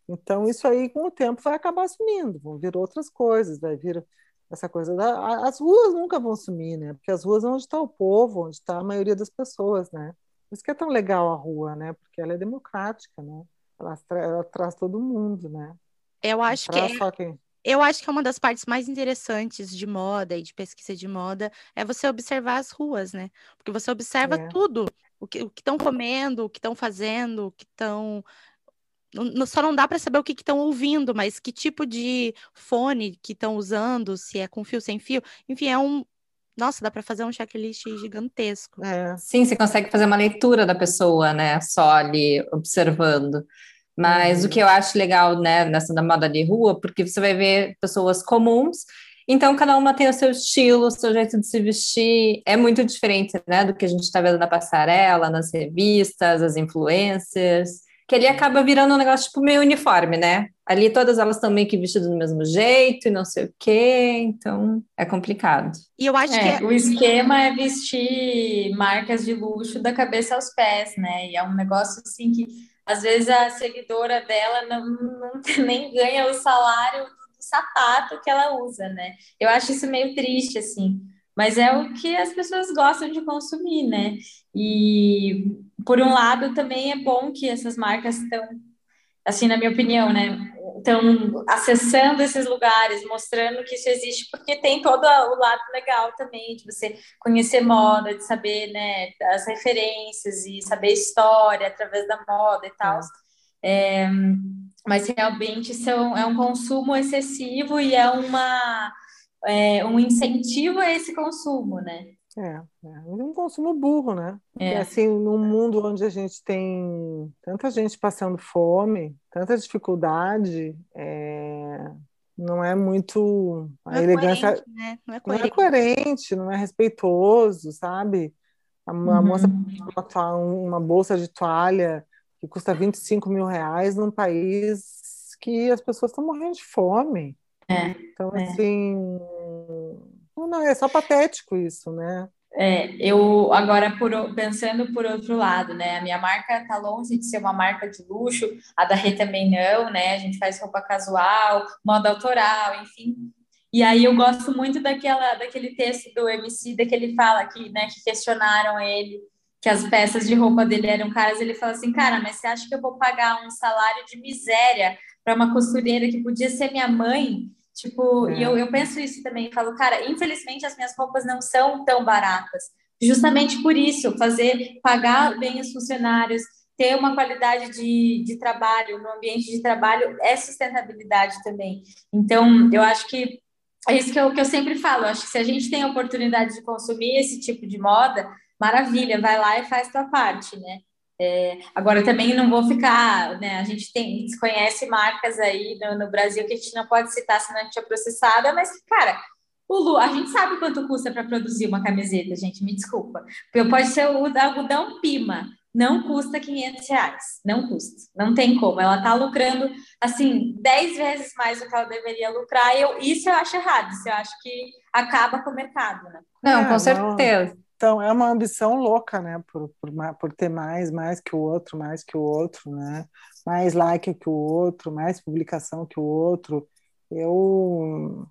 Então isso aí com o tempo vai acabar sumindo, vão vir outras coisas, vai vir essa coisa da, as ruas nunca vão sumir, né? Porque as ruas é onde está o povo, onde está a maioria das pessoas, né? Por isso que é tão legal a rua, né? Porque ela é democrática, né? Ela, ela traz todo mundo, né? Eu acho que é, quem... eu acho que é uma das partes mais interessantes de moda e de pesquisa de moda é você observar as ruas, né? Porque você observa é. tudo, o que estão comendo, o que estão fazendo, o que estão só não dá para saber o que estão ouvindo, mas que tipo de fone que estão usando, se é com fio, sem fio. Enfim, é um. Nossa, dá para fazer um checklist gigantesco. É. Sim, você consegue fazer uma leitura da pessoa, né? Só ali observando. Mas uhum. o que eu acho legal, né, nessa da moda de rua, porque você vai ver pessoas comuns, então cada uma tem o seu estilo, o seu jeito de se vestir, é muito diferente, né, do que a gente está vendo na passarela, nas revistas, as influencers que ali acaba virando um negócio tipo meio uniforme, né? Ali todas elas estão meio que vestidas do mesmo jeito e não sei o quê, então é complicado. E eu acho é, que o esquema é vestir marcas de luxo da cabeça aos pés, né? E é um negócio assim que às vezes a seguidora dela não, não nem ganha o salário do sapato que ela usa, né? Eu acho isso meio triste, assim mas é o que as pessoas gostam de consumir, né? E por um lado também é bom que essas marcas estão, assim, na minha opinião, né? Estão acessando esses lugares, mostrando que isso existe, porque tem todo o lado legal também de você conhecer moda, de saber, né, as referências e saber história através da moda e tal. É, mas realmente são, é um consumo excessivo e é uma é, um incentivo a esse consumo, né? É, é um consumo burro, né? É. Assim, num mundo onde a gente tem tanta gente passando fome, tanta dificuldade, é, não é muito a não é elegância, é né? não, é não, é coerente, não é respeitoso, sabe? A, uhum. a moça botar uma bolsa de toalha que custa 25 mil reais num país que as pessoas estão morrendo de fome. É, então, é. assim, não, é só patético isso, né? É, eu agora por, pensando por outro lado, né? A minha marca tá longe de ser uma marca de luxo, a da Rê também não, né? A gente faz roupa casual, moda autoral, enfim. E aí eu gosto muito daquela, daquele texto do MC, que ele fala que, né, que questionaram ele que as peças de roupa dele eram caras, ele fala assim, cara, mas você acha que eu vou pagar um salário de miséria para uma costureira que podia ser minha mãe? Tipo, é. e eu, eu penso isso também, falo, cara, infelizmente as minhas roupas não são tão baratas. Justamente por isso, fazer, pagar bem os funcionários, ter uma qualidade de, de trabalho, no ambiente de trabalho, é sustentabilidade também. Então, eu acho que é isso que eu, que eu sempre falo. Eu acho que se a gente tem a oportunidade de consumir esse tipo de moda, maravilha, vai lá e faz tua parte, né? É, agora também não vou ficar, né? A gente tem, conhece marcas aí no, no, Brasil que a gente não pode citar senão a gente é processada, mas, cara, o Lu, a gente sabe quanto custa para produzir uma camiseta, gente, me desculpa. Pode ser o algodão Pima, não custa 500 reais, não custa, não tem como. Ela tá lucrando, assim, 10 vezes mais do que ela deveria lucrar, e eu, isso eu acho errado, isso eu acho que acaba com o mercado, né? Não, com é, certeza. Não. Então, é uma ambição louca, né? Por, por, por, ter mais, mais que o outro, mais que o outro, né? Mais like que o outro, mais publicação que o outro. Eu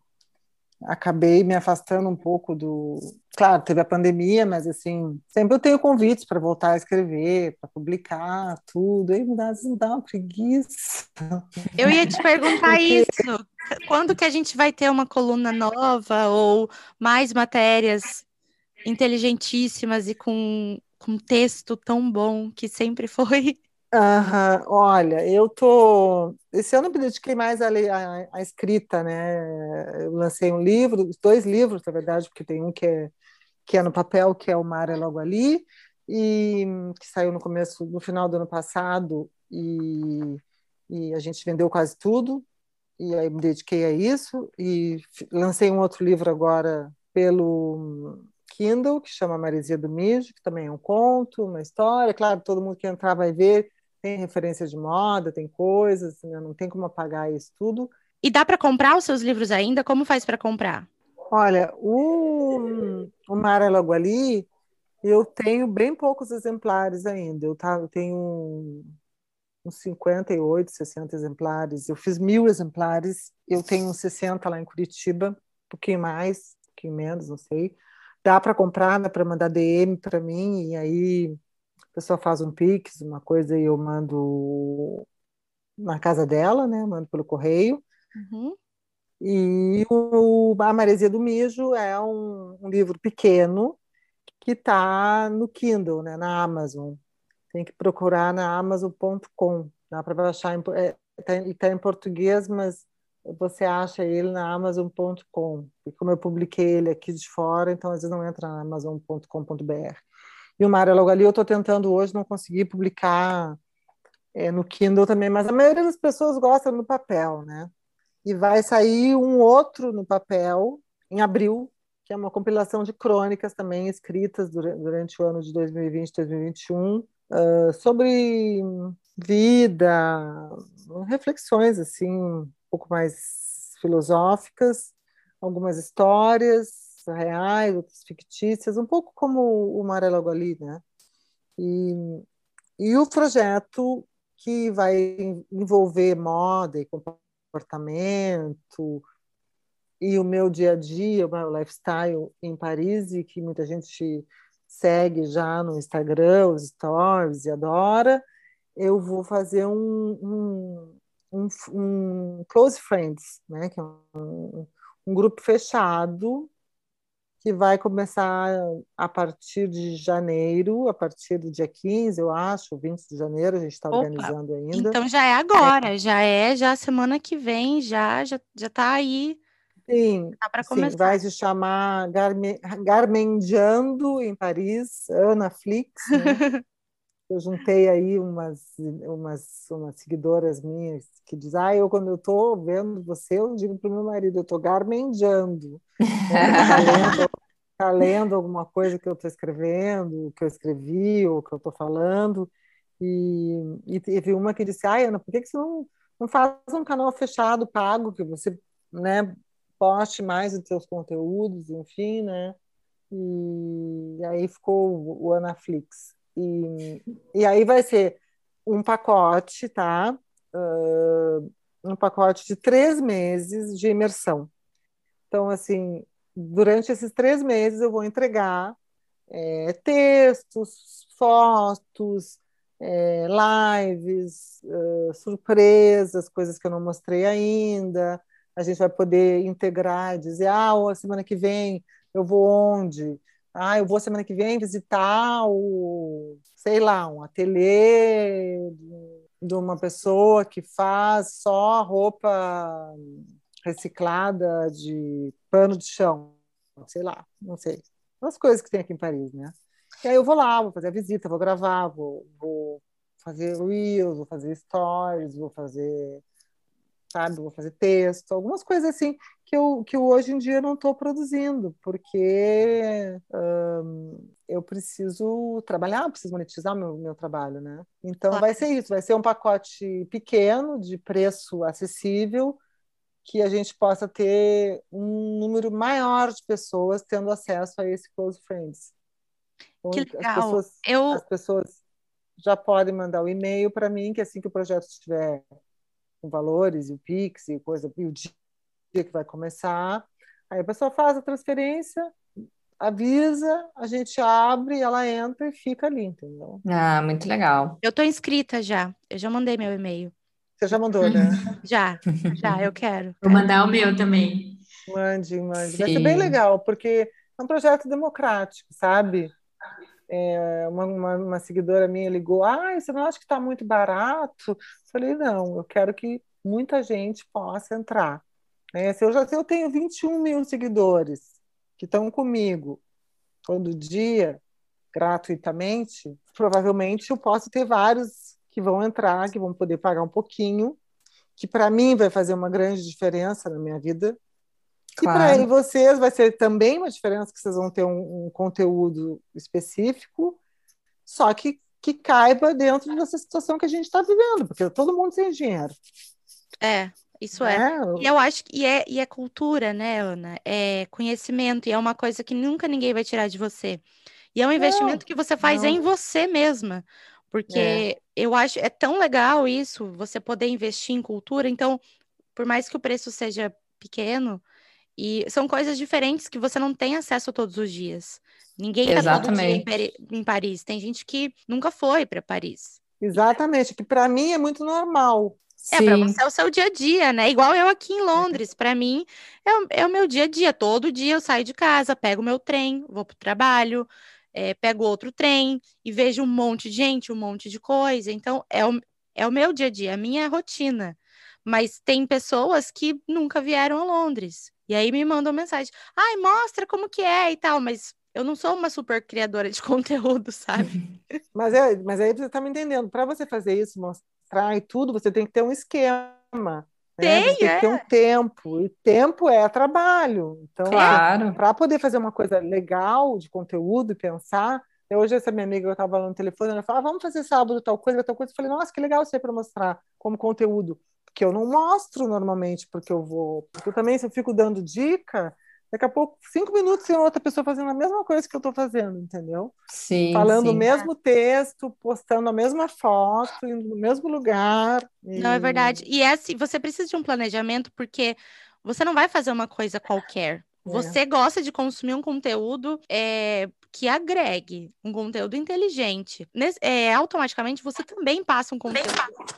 acabei me afastando um pouco do. Claro, teve a pandemia, mas assim, sempre eu tenho convites para voltar a escrever, para publicar, tudo. Aí me dá, me dá uma preguiça. Eu ia te perguntar Porque... isso. Quando que a gente vai ter uma coluna nova ou mais matérias inteligentíssimas e com, com texto tão bom que sempre foi. Olha, eu tô. Esse ano eu me dediquei mais à, à, à, escrita, né? Eu lancei um livro, dois livros, na verdade, porque tem um que é, que é no papel, que é O Mar é Logo Ali, e que saiu no começo, no final do ano passado, e, e a gente vendeu quase tudo, e aí me dediquei a isso, e lancei um outro livro agora pelo Kindle, que chama Maresia do Mijo, que também é um conto, uma história, claro, todo mundo que entrar vai ver, tem referência de moda, tem coisas, né? não tem como apagar isso tudo. E dá para comprar os seus livros ainda? Como faz para comprar? Olha, o, o Mara Logo Ali, eu tenho bem poucos exemplares ainda. Eu, tá, eu tenho uns 58, 60 exemplares. Eu fiz mil exemplares, eu tenho uns 60 lá em Curitiba, um pouquinho mais, um pouquinho menos, não sei. Dá para comprar, dá para mandar DM para mim, e aí a pessoa faz um Pix, uma coisa, e eu mando na casa dela, né? Mando pelo correio. Uhum. E o, A Maresia do Mijo é um, um livro pequeno que está no Kindle, né, na Amazon. Tem que procurar na Amazon.com. Dá para baixar, está é, tá em português, mas você acha ele na Amazon.com. E como eu publiquei ele aqui de fora, então às vezes não entra na Amazon.com.br. E o Mário Logo ali eu estou tentando hoje, não consegui publicar é, no Kindle também, mas a maioria das pessoas gosta no papel, né? e vai sair um outro no papel em abril, que é uma compilação de crônicas também escritas durante o ano de 2020 2021 uh, sobre vida, reflexões assim pouco mais filosóficas, algumas histórias reais, outras fictícias, um pouco como o Marelo ali, né? E, e o projeto que vai envolver moda e comportamento e o meu dia a dia, o meu lifestyle em Paris, e que muita gente segue já no Instagram, os stories e adora, eu vou fazer um, um, um, um Close Friends, né, que é um, um grupo fechado que vai começar a partir de janeiro, a partir do dia 15, eu acho, 20 de janeiro, a gente está organizando ainda. Então já é agora, é. já é já semana que vem, já já já está aí. Sim, tá sim, vai se chamar Garme, Garmendiando em Paris, Ana Flix, né? eu juntei aí umas, umas, umas seguidoras minhas que dizem, ah, eu quando eu estou vendo você, eu digo para o meu marido, eu estou garmendiando. Está lendo, tá lendo alguma coisa que eu estou escrevendo, que eu escrevi, ou que eu estou falando. E, e teve uma que disse, ah, Ana, por que, que você não, não faz um canal fechado, pago, que você né, poste mais os seus conteúdos, enfim, né? E aí ficou o Anaflix. E, e aí vai ser um pacote, tá? Uh, um pacote de três meses de imersão. Então, assim, durante esses três meses eu vou entregar é, textos, fotos, é, lives, uh, surpresas, coisas que eu não mostrei ainda. A gente vai poder integrar, dizer, ah, semana que vem eu vou onde? Ah, eu vou semana que vem visitar o, sei lá, um ateliê de uma pessoa que faz só roupa reciclada de pano de chão, sei lá, não sei. As coisas que tem aqui em Paris, né? E aí eu vou lá, vou fazer a visita, vou gravar, vou, vou fazer reels, vou fazer stories, vou fazer sabe? Vou fazer texto, algumas coisas assim que eu, que eu hoje em dia não estou produzindo, porque um, eu preciso trabalhar, preciso monetizar meu, meu trabalho, né? Então claro. vai ser isso, vai ser um pacote pequeno, de preço acessível, que a gente possa ter um número maior de pessoas tendo acesso a esse Close Friends. Então, que legal. As pessoas, eu... as pessoas já podem mandar o um e-mail para mim, que assim que o projeto estiver com valores e o Pix e coisa, e o dia que vai começar. Aí a pessoa faz a transferência, avisa, a gente abre, ela entra e fica ali, entendeu? Ah, muito legal. Eu tô inscrita já, eu já mandei meu e-mail. Você já mandou, né? Já, já, eu quero. Vou mandar o meu também. Mande, mande. Sim. Vai ser bem legal, porque é um projeto democrático, sabe? É, uma, uma, uma, seguidora minha ligou, ah, você não acha que está muito barato? Falei, não, eu quero que muita gente possa entrar. É, se eu já eu tenho 21 mil seguidores que estão comigo todo dia, gratuitamente, provavelmente eu posso ter vários que vão entrar, que vão poder pagar um pouquinho, que para mim vai fazer uma grande diferença na minha vida. Claro. E para vocês vai ser também uma diferença, que vocês vão ter um, um conteúdo específico, só que, que caiba dentro dessa situação que a gente está vivendo, porque todo mundo tem dinheiro. É, isso é. é. E eu acho que é, e é cultura, né, Ana? É conhecimento, e é uma coisa que nunca ninguém vai tirar de você. E é um investimento não, que você faz não. em você mesma. Porque é. eu acho é tão legal isso, você poder investir em cultura. Então, por mais que o preço seja pequeno, e são coisas diferentes que você não tem acesso todos os dias. Ninguém está todo dia em, em Paris. Tem gente que nunca foi para Paris. Exatamente, que para mim é muito normal. É, para você é o seu dia a dia, né? Igual eu aqui em Londres, para mim é, é, o meu dia a dia. Todo dia eu saio de casa, pego o meu trem, vou para o trabalho, é, pego outro trem e vejo um monte de gente, um monte de coisa. Então, é o, é o meu dia a dia, a minha rotina. Mas tem pessoas que nunca vieram a Londres. E aí me mandam mensagem: ai, mostra como que é e tal, mas eu não sou uma super criadora de conteúdo, sabe? mas, é, mas aí você está me entendendo. Para você fazer isso, mostrar e tudo, você tem que ter um esquema. Tem, né? tem é. que ter um tempo, e tempo é trabalho. Então, claro. para poder fazer uma coisa legal de conteúdo e pensar, hoje essa minha amiga eu estava no telefone, ela falou, ah, vamos fazer sábado tal coisa, tal coisa. Eu falei, nossa, que legal isso aí para mostrar como conteúdo. Porque eu não mostro normalmente, porque eu vou. Porque eu também, se eu fico dando dica, Daqui a pouco, cinco minutos, tem outra pessoa fazendo a mesma coisa que eu estou fazendo, entendeu? Sim. Falando sim. o mesmo texto, postando a mesma foto, indo no mesmo lugar. E... Não, é verdade. E é assim, você precisa de um planejamento, porque você não vai fazer uma coisa qualquer. É. Você gosta de consumir um conteúdo é, que agregue, um conteúdo inteligente. Nesse, é, automaticamente você também passa um conteúdo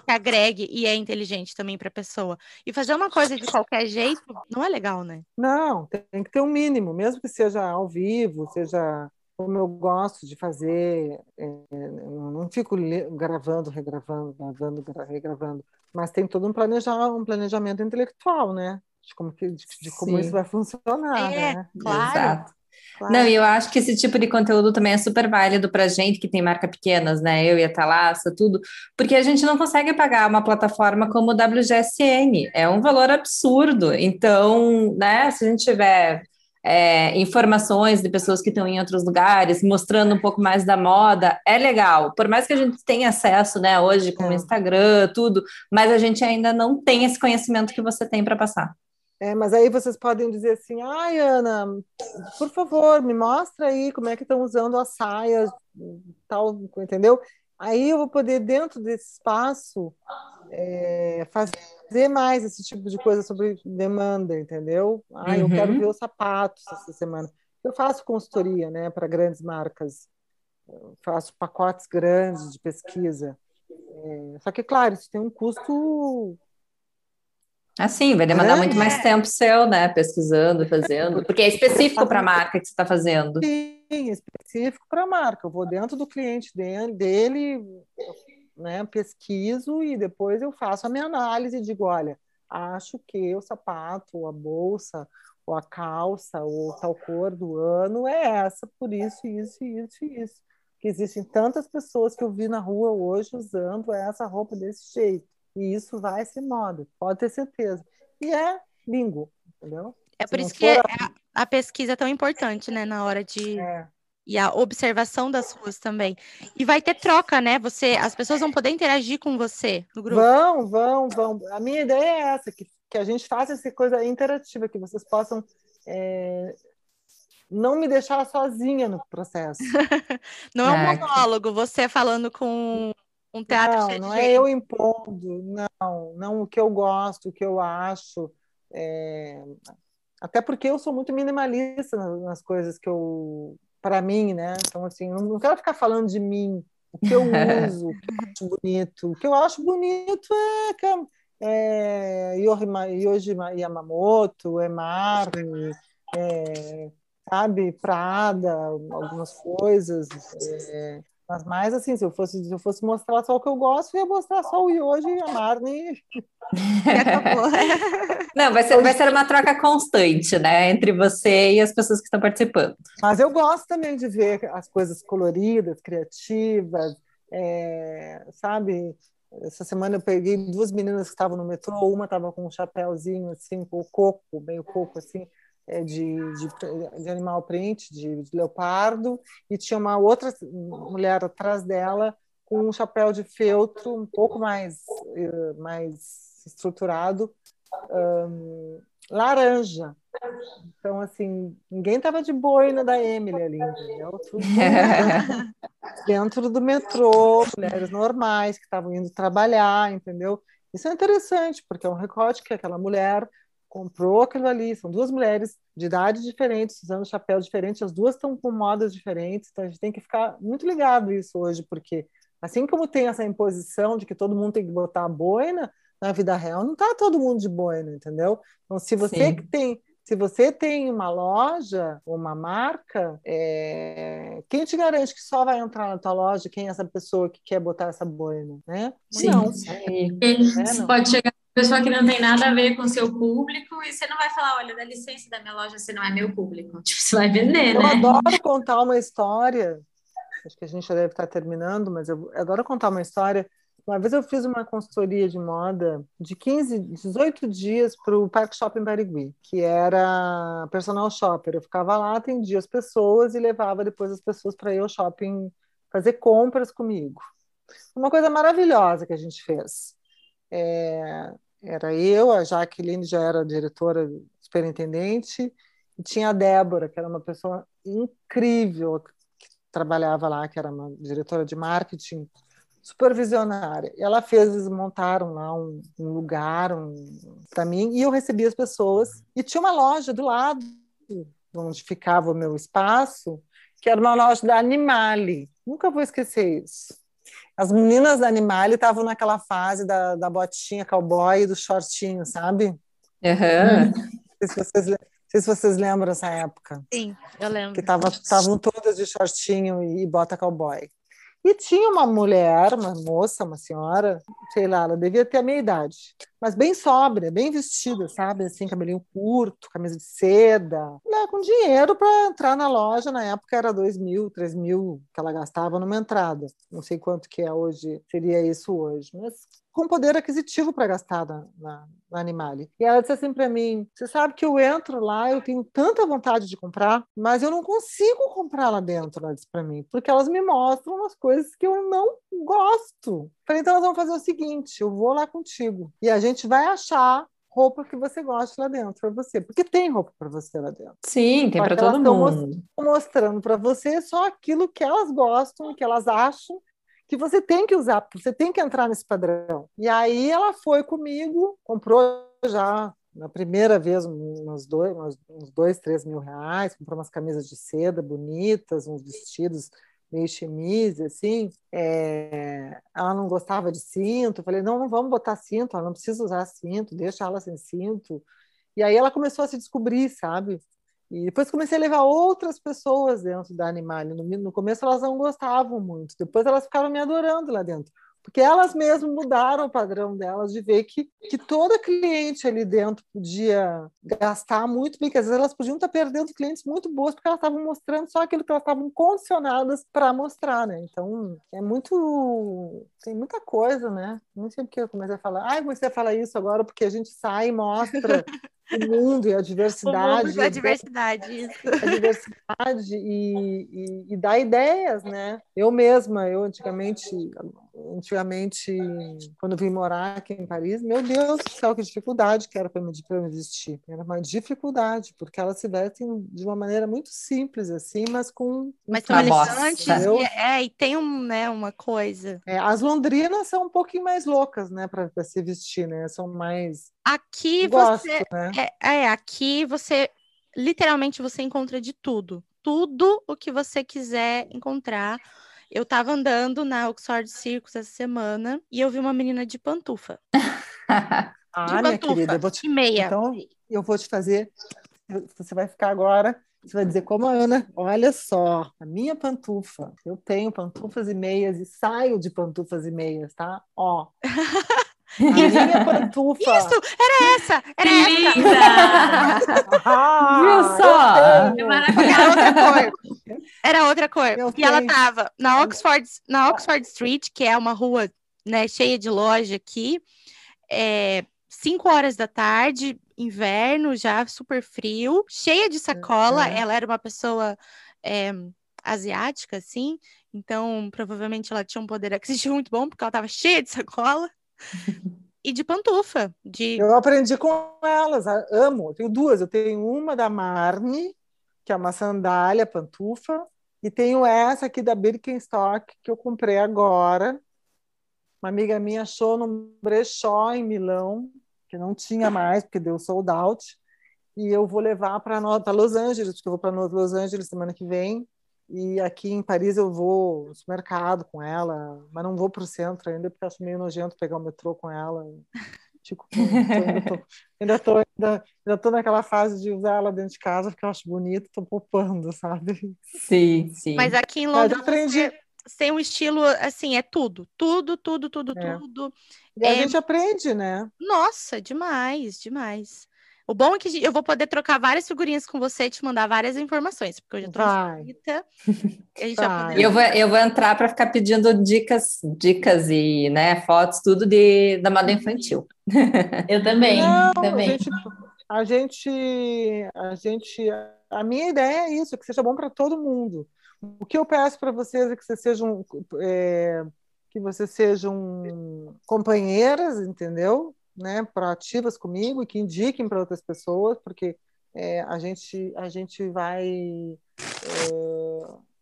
que agregue e é inteligente também para a pessoa. E fazer uma coisa de qualquer jeito não é legal, né? Não, tem que ter um mínimo, mesmo que seja ao vivo, seja como eu gosto de fazer, é, não fico gravando, regravando, gravando, regravando, mas tem todo um, planejar, um planejamento intelectual, né? De como, que, de, de como isso vai funcionar. É, né? claro. Exato. Claro. Não, e eu acho que esse tipo de conteúdo também é super válido para gente que tem marca pequenas, né? Eu e a Thalassa, tudo, porque a gente não consegue pagar uma plataforma como o WGSN, é um valor absurdo. Então, né, se a gente tiver é, informações de pessoas que estão em outros lugares, mostrando um pouco mais da moda, é legal. Por mais que a gente tenha acesso, né, hoje com o é. Instagram, tudo, mas a gente ainda não tem esse conhecimento que você tem para passar. É, mas aí vocês podem dizer assim, ai, Ana, por favor, me mostra aí como é que estão usando as saias, tal, entendeu? Aí eu vou poder, dentro desse espaço, é, fazer mais esse tipo de coisa sobre demanda, entendeu? Ah, eu quero uhum. ver os sapatos essa semana. Eu faço consultoria, né, para grandes marcas, eu faço pacotes grandes de pesquisa. É, só que, claro, isso tem um custo Assim, vai demandar é. muito mais tempo seu, né? Pesquisando, fazendo, porque é específico para a marca que você está fazendo. Sim, específico para a marca. Eu vou dentro do cliente dele, né? Pesquiso e depois eu faço a minha análise e digo, olha, acho que o sapato, a bolsa, ou a calça, ou tal cor do ano é essa, por isso, isso, isso isso. Que existem tantas pessoas que eu vi na rua hoje usando essa roupa desse jeito. E isso vai ser moda, pode ter certeza. E é bingo, entendeu? É por isso que a... a... pesquisa é tão importante, né, na hora de. É. E a observação das ruas também. E vai ter troca, né? Você, as pessoas vão poder interagir com você no grupo. Vão, vão, vão. A minha ideia é essa, que, que a gente faça essa coisa interativa, que vocês possam é, não me deixar sozinha no processo. não é um é. monólogo, você falando com um teatro não, não é eu impondo, não, não o que eu gosto, o que eu acho. É... Até porque eu sou muito minimalista nas coisas que eu, para mim, né? Então, assim, não quero ficar falando de mim, o que eu uso, o que eu acho bonito. O que eu acho bonito é, é Yoji Yamamoto, é Marne, é, sabe, Prada, algumas coisas. É, Mas mais assim, se eu fosse, se eu fosse mostrar só o que eu gosto, eu ia mostrar só o Yoji e a Marne. Não, vai ser, vai ser uma troca constante, né? Entre você e as pessoas que estão participando. Mas eu gosto também de ver as coisas coloridas, criativas, é, sabe? Essa semana eu peguei duas meninas que estavam no metrô, uma estava com um chapéuzinho assim, com o coco, meio coco assim, de, de, de, animal print, de, de, leopardo, e tinha uma outra mulher atrás dela com um chapéu de feltro um pouco mais, eh, mais estruturado, um, laranja. Então, assim, ninguém estava de boina da Emily ali, entendeu? Tudo dentro do metrô, mulheres normais que estavam indo trabalhar, entendeu? Isso é interessante, porque é um recorte que aquela mulher comprou aquilo ali. São duas mulheres de idade diferentes, usando chapéu diferente, as duas estão com modas diferentes, então a gente tem que ficar muito ligado isso hoje, porque assim como tem essa imposição de que todo mundo tem que botar a boina, na vida real não está todo mundo de boina, entendeu? Então, se você que tem se você tem uma loja, uma marca, é... quem te garante que só vai entrar na tua loja quem é essa pessoa que quer botar essa boina, né? Sim. Não. É, Você pode chegar pessoa que não tem nada a ver com o seu público e você não vai falar, olha, dá licença da minha loja, você não é meu público. Tipo, você vai vender, eu né? Eu adoro contar uma história, acho que a gente já deve estar terminando, mas eu adoro contar uma história. Uma vez eu fiz uma consultoria de moda de 15, 18 dias para o Parque Shopping Barigui, que era personal shopper. Eu ficava lá, atendia as pessoas e levava depois as pessoas para ir ao shopping fazer compras comigo. Uma coisa maravilhosa que a gente fez. É, era eu, a Jaqueline já era diretora superintendente, e tinha a Débora, que era uma pessoa incrível que trabalhava lá, que era uma diretora de marketing supervisionária. E ela fez, eles montaram lá um, um lugar um, para mim, e eu recebia as pessoas, e tinha uma loja do lado onde ficava o meu espaço, que era uma loja da Animale. Nunca vou esquecer isso. As meninas da Animale estavam naquela fase da, da botinha cowboy e do shortinho, sabe? Uhum. Não sei se vocês, não sei se vocês lembram essa época. Sim, eu lembro. Que estavam todas de shortinho e, e bota cowboy. E tinha uma mulher, uma moça, uma senhora, sei lá, ela devia ter a minha idade, mas bem sóbria, bem vestida, sabe? Assim, cabelinho curto, camisa de seda, né? com dinheiro para entrar na loja. Na época era dois mil, três mil que ela gastava numa entrada. Não sei quanto que é hoje, seria isso hoje, mas com poder aquisitivo para gastar na, na, na Animale. E ela disse assim para mim: Você sabe que eu entro lá, eu tenho tanta vontade de comprar, mas eu não consigo comprar lá dentro, ela disse para mim, porque elas me mostram umas coisas que eu não gosto. Falei: Então nós vamos fazer o seguinte: eu vou lá contigo e a gente vai achar roupa que você gosta lá dentro para você, porque tem roupa para você lá dentro. Sim, tem para todo mundo. Mostrando para você só aquilo que elas gostam, que elas acham que você tem que usar, você tem que entrar nesse padrão. E aí ela foi comigo, comprou já na primeira vez uns dois, uns dois, três mil reais, comprou umas camisas de seda bonitas, uns vestidos meio chemise, assim. É... ela não gostava de cinto. Falei, não, não vamos botar cinto, ela não precisa usar cinto, deixa ela sem cinto. E aí ela começou a se descobrir, sabe? E depois comecei a levar outras pessoas dentro da Animale. No, no começo elas não gostavam muito, depois elas ficaram me adorando lá dentro porque elas mesmas mudaram o padrão delas de ver que, que toda cliente ali dentro podia gastar muito bem, que às vezes elas podiam estar perdendo clientes muito boas porque elas estavam mostrando só aquilo que elas estavam condicionadas para mostrar, né? Então, é muito... tem muita coisa, né? Não sei porque eu comecei a falar, ah, comecei a falar isso agora porque a gente sai e mostra o mundo e a diversidade. O a diversidade, isso. A diversidade e, e, e dá ideias, né? Eu mesma, eu antigamente antigamente, quando vim morar aqui em Paris, meu Deus do céu, que dificuldade que era para me, me vestir. Era uma dificuldade, porque elas se vestem de uma maneira muito simples, assim, mas com. Mas são elegantes, e, é, e tem um, né, uma coisa. É, as londrinas são um pouquinho mais loucas, né, para se vestir, né? São mais. Aqui Gosto, você. Né? É, é, aqui você. Literalmente você encontra de tudo. Tudo o que você quiser encontrar eu tava andando na Oxford Circus essa semana e eu vi uma menina de pantufa. ah, de minha querida, eu vou te... E meia. Então, eu vou te fazer... Você vai ficar agora Você vai dizer, como a Ana, olha só, a minha pantufa, eu tenho pantufas e meias e saio de pantufas e meias, tá? Ó. A minha pantufa. Isso, era essa, era que essa. Ah, Viu só? Era outra cor. Era outra cor. Eu e ela tava na Oxford, na Oxford Street, que é uma rua né, cheia de loja aqui, é, 5 horas da tarde, inverno, já super frio, cheia de sacola. Uhum. Ela era uma pessoa é, asiática, assim, então provavelmente ela tinha um poder aquisitivo muito bom, porque ela tava cheia de sacola. e de pantufa, de Eu aprendi com elas, amo. Eu tenho duas. Eu tenho uma da Marne, que é uma sandália, pantufa, e tenho essa aqui da Birkenstock, que eu comprei agora. Uma amiga minha achou num brechó em Milão, que não tinha mais, porque deu sold out. E eu vou levar para Los Angeles, porque eu vou para Los Angeles semana que vem. E aqui em Paris eu vou no supermercado com ela, mas não vou para o centro ainda, porque acho meio nojento pegar o metrô com ela. Com- ainda tô, ainda tô, ainda, ainda tô naquela fase de usar ela dentro de casa, porque eu acho bonito, tô poupando, sabe? Sim, sim. Mas aqui em Mas Londres eu aprendi. você tem um estilo assim, é tudo, tudo, tudo, tudo, É. tudo. E a É. gente aprende, né? Nossa, demais, demais. O bom é que a eu vou poder trocar várias figurinhas com você e te mandar várias informações, porque eu já Vai. inscrita. E a gente vai Vai. poder... Eu vou, eu vou entrar para ficar pedindo dicas, dicas e né, fotos, tudo de, da moda infantil. Eu também, Não, a também. gente, a gente, a gente, a minha ideia é isso, que seja bom para todo mundo. O que eu peço para vocês é que vocês sejam, é, que vocês sejam companheiras, entendeu? Né, proativas comigo e que indiquem para outras pessoas, porque é, a gente, a gente vai, é,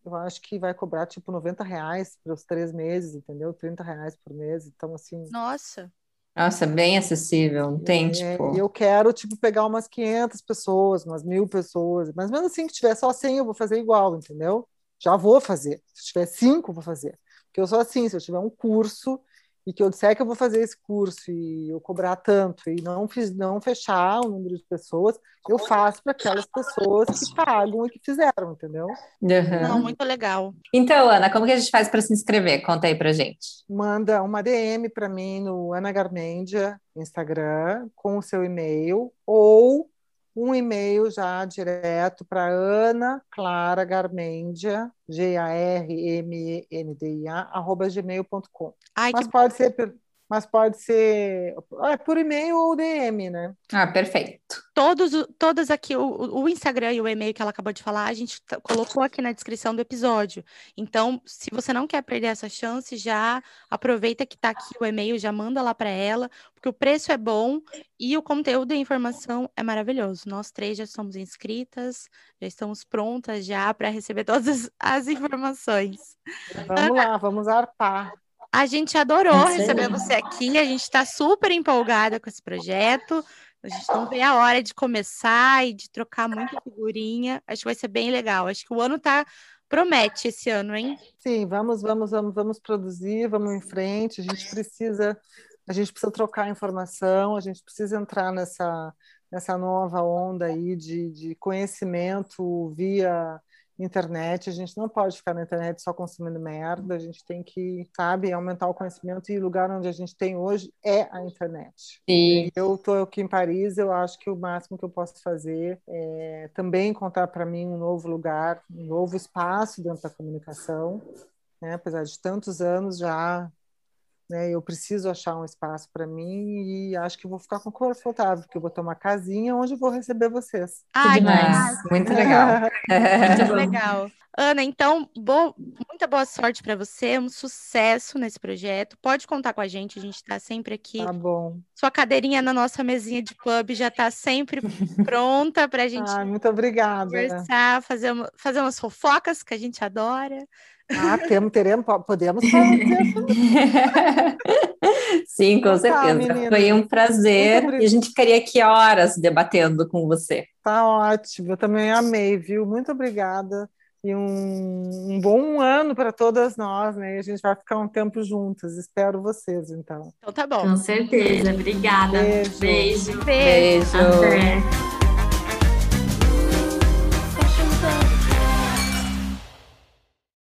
eu acho que vai cobrar tipo 90 reais para os três meses, entendeu? 30 reais por mês, então assim. Nossa, Nossa, bem acessível. Não tem, É, tipo. Eu quero, tipo, pegar umas 500 pessoas, umas mil pessoas, mas mesmo assim que tiver só 100, eu vou fazer igual, entendeu? Já vou fazer. Se tiver cinco, eu vou fazer. Porque eu sou assim, se eu tiver um curso e que eu disser que eu vou fazer esse curso e eu cobrar tanto e não, fiz, não fechar o número de pessoas, eu faço para aquelas pessoas que pagam e que fizeram, entendeu? Uhum. não, muito legal. Então, Ana, como que a gente faz para se inscrever? Conta aí pra gente. manda uma DM para mim no Ana Garmendia, Instagram, com o seu e-mail, ou um e-mail já direto para Ana Clara Garmendia, G-A-R-M-E-N-D-I-A, arroba gmail.com. Mas pode ser, per- mas pode ser é, por e-mail ou DM, né? Ah, perfeito. todos, todas aqui, o, o Instagram e o e-mail que ela acabou de falar, a gente colocou aqui na descrição do episódio. Então, se você não quer perder essa chance, já aproveita que tá aqui o e-mail, já manda lá para ela, porque o preço é bom e o conteúdo e a informação é maravilhoso. Nós três já estamos inscritas, já estamos prontas já para receber todas as, as informações. Vamos lá, vamos arpar. A gente adorou É receber você aqui, a gente está super empolgada com esse projeto. A gente não vê a hora de começar e de trocar muita figurinha. Acho que vai ser bem legal. Acho que o ano tá promete esse ano, hein? Sim, vamos, vamos, vamos, vamos produzir, vamos em frente. A gente precisa, a gente precisa trocar informação, a gente precisa entrar nessa, nessa nova onda aí de, de conhecimento via internet. A gente não pode ficar na internet só consumindo merda. A gente tem que, sabe, aumentar o conhecimento e o lugar onde a gente tem hoje é a internet. Sim. Eu estou aqui em Paris, eu acho que o máximo que eu posso fazer é também encontrar para mim um novo lugar, um novo espaço dentro da comunicação. Né? Apesar de tantos anos já, né, eu preciso achar um espaço para mim e acho que vou ficar confortável, porque eu vou ter uma casinha onde eu vou receber vocês. Ai, demais. Muito legal. Muito legal. Ana, então, bo- muita boa sorte para você, um sucesso nesse projeto. Pode contar com a gente, a gente está sempre aqui. Tá bom. Sua cadeirinha na nossa mesinha de pub já está sempre pronta para a gente Ai, muito obrigada. conversar, fazer, uma- fazer umas fofocas que a gente adora. Ah, temos, teremos, po- podemos fazer. Sim, com Então tá, certeza. menina. Foi um prazer e a gente ficaria aqui horas debatendo com você. Tá ótimo, eu também amei, viu? Muito obrigada. E um, um bom ano para todas nós, né? E a gente vai ficar um tempo juntas. Espero vocês, então. Então tá bom. Com certeza. Obrigada. Beijo. Beijo. Beijo. Beijo. Até.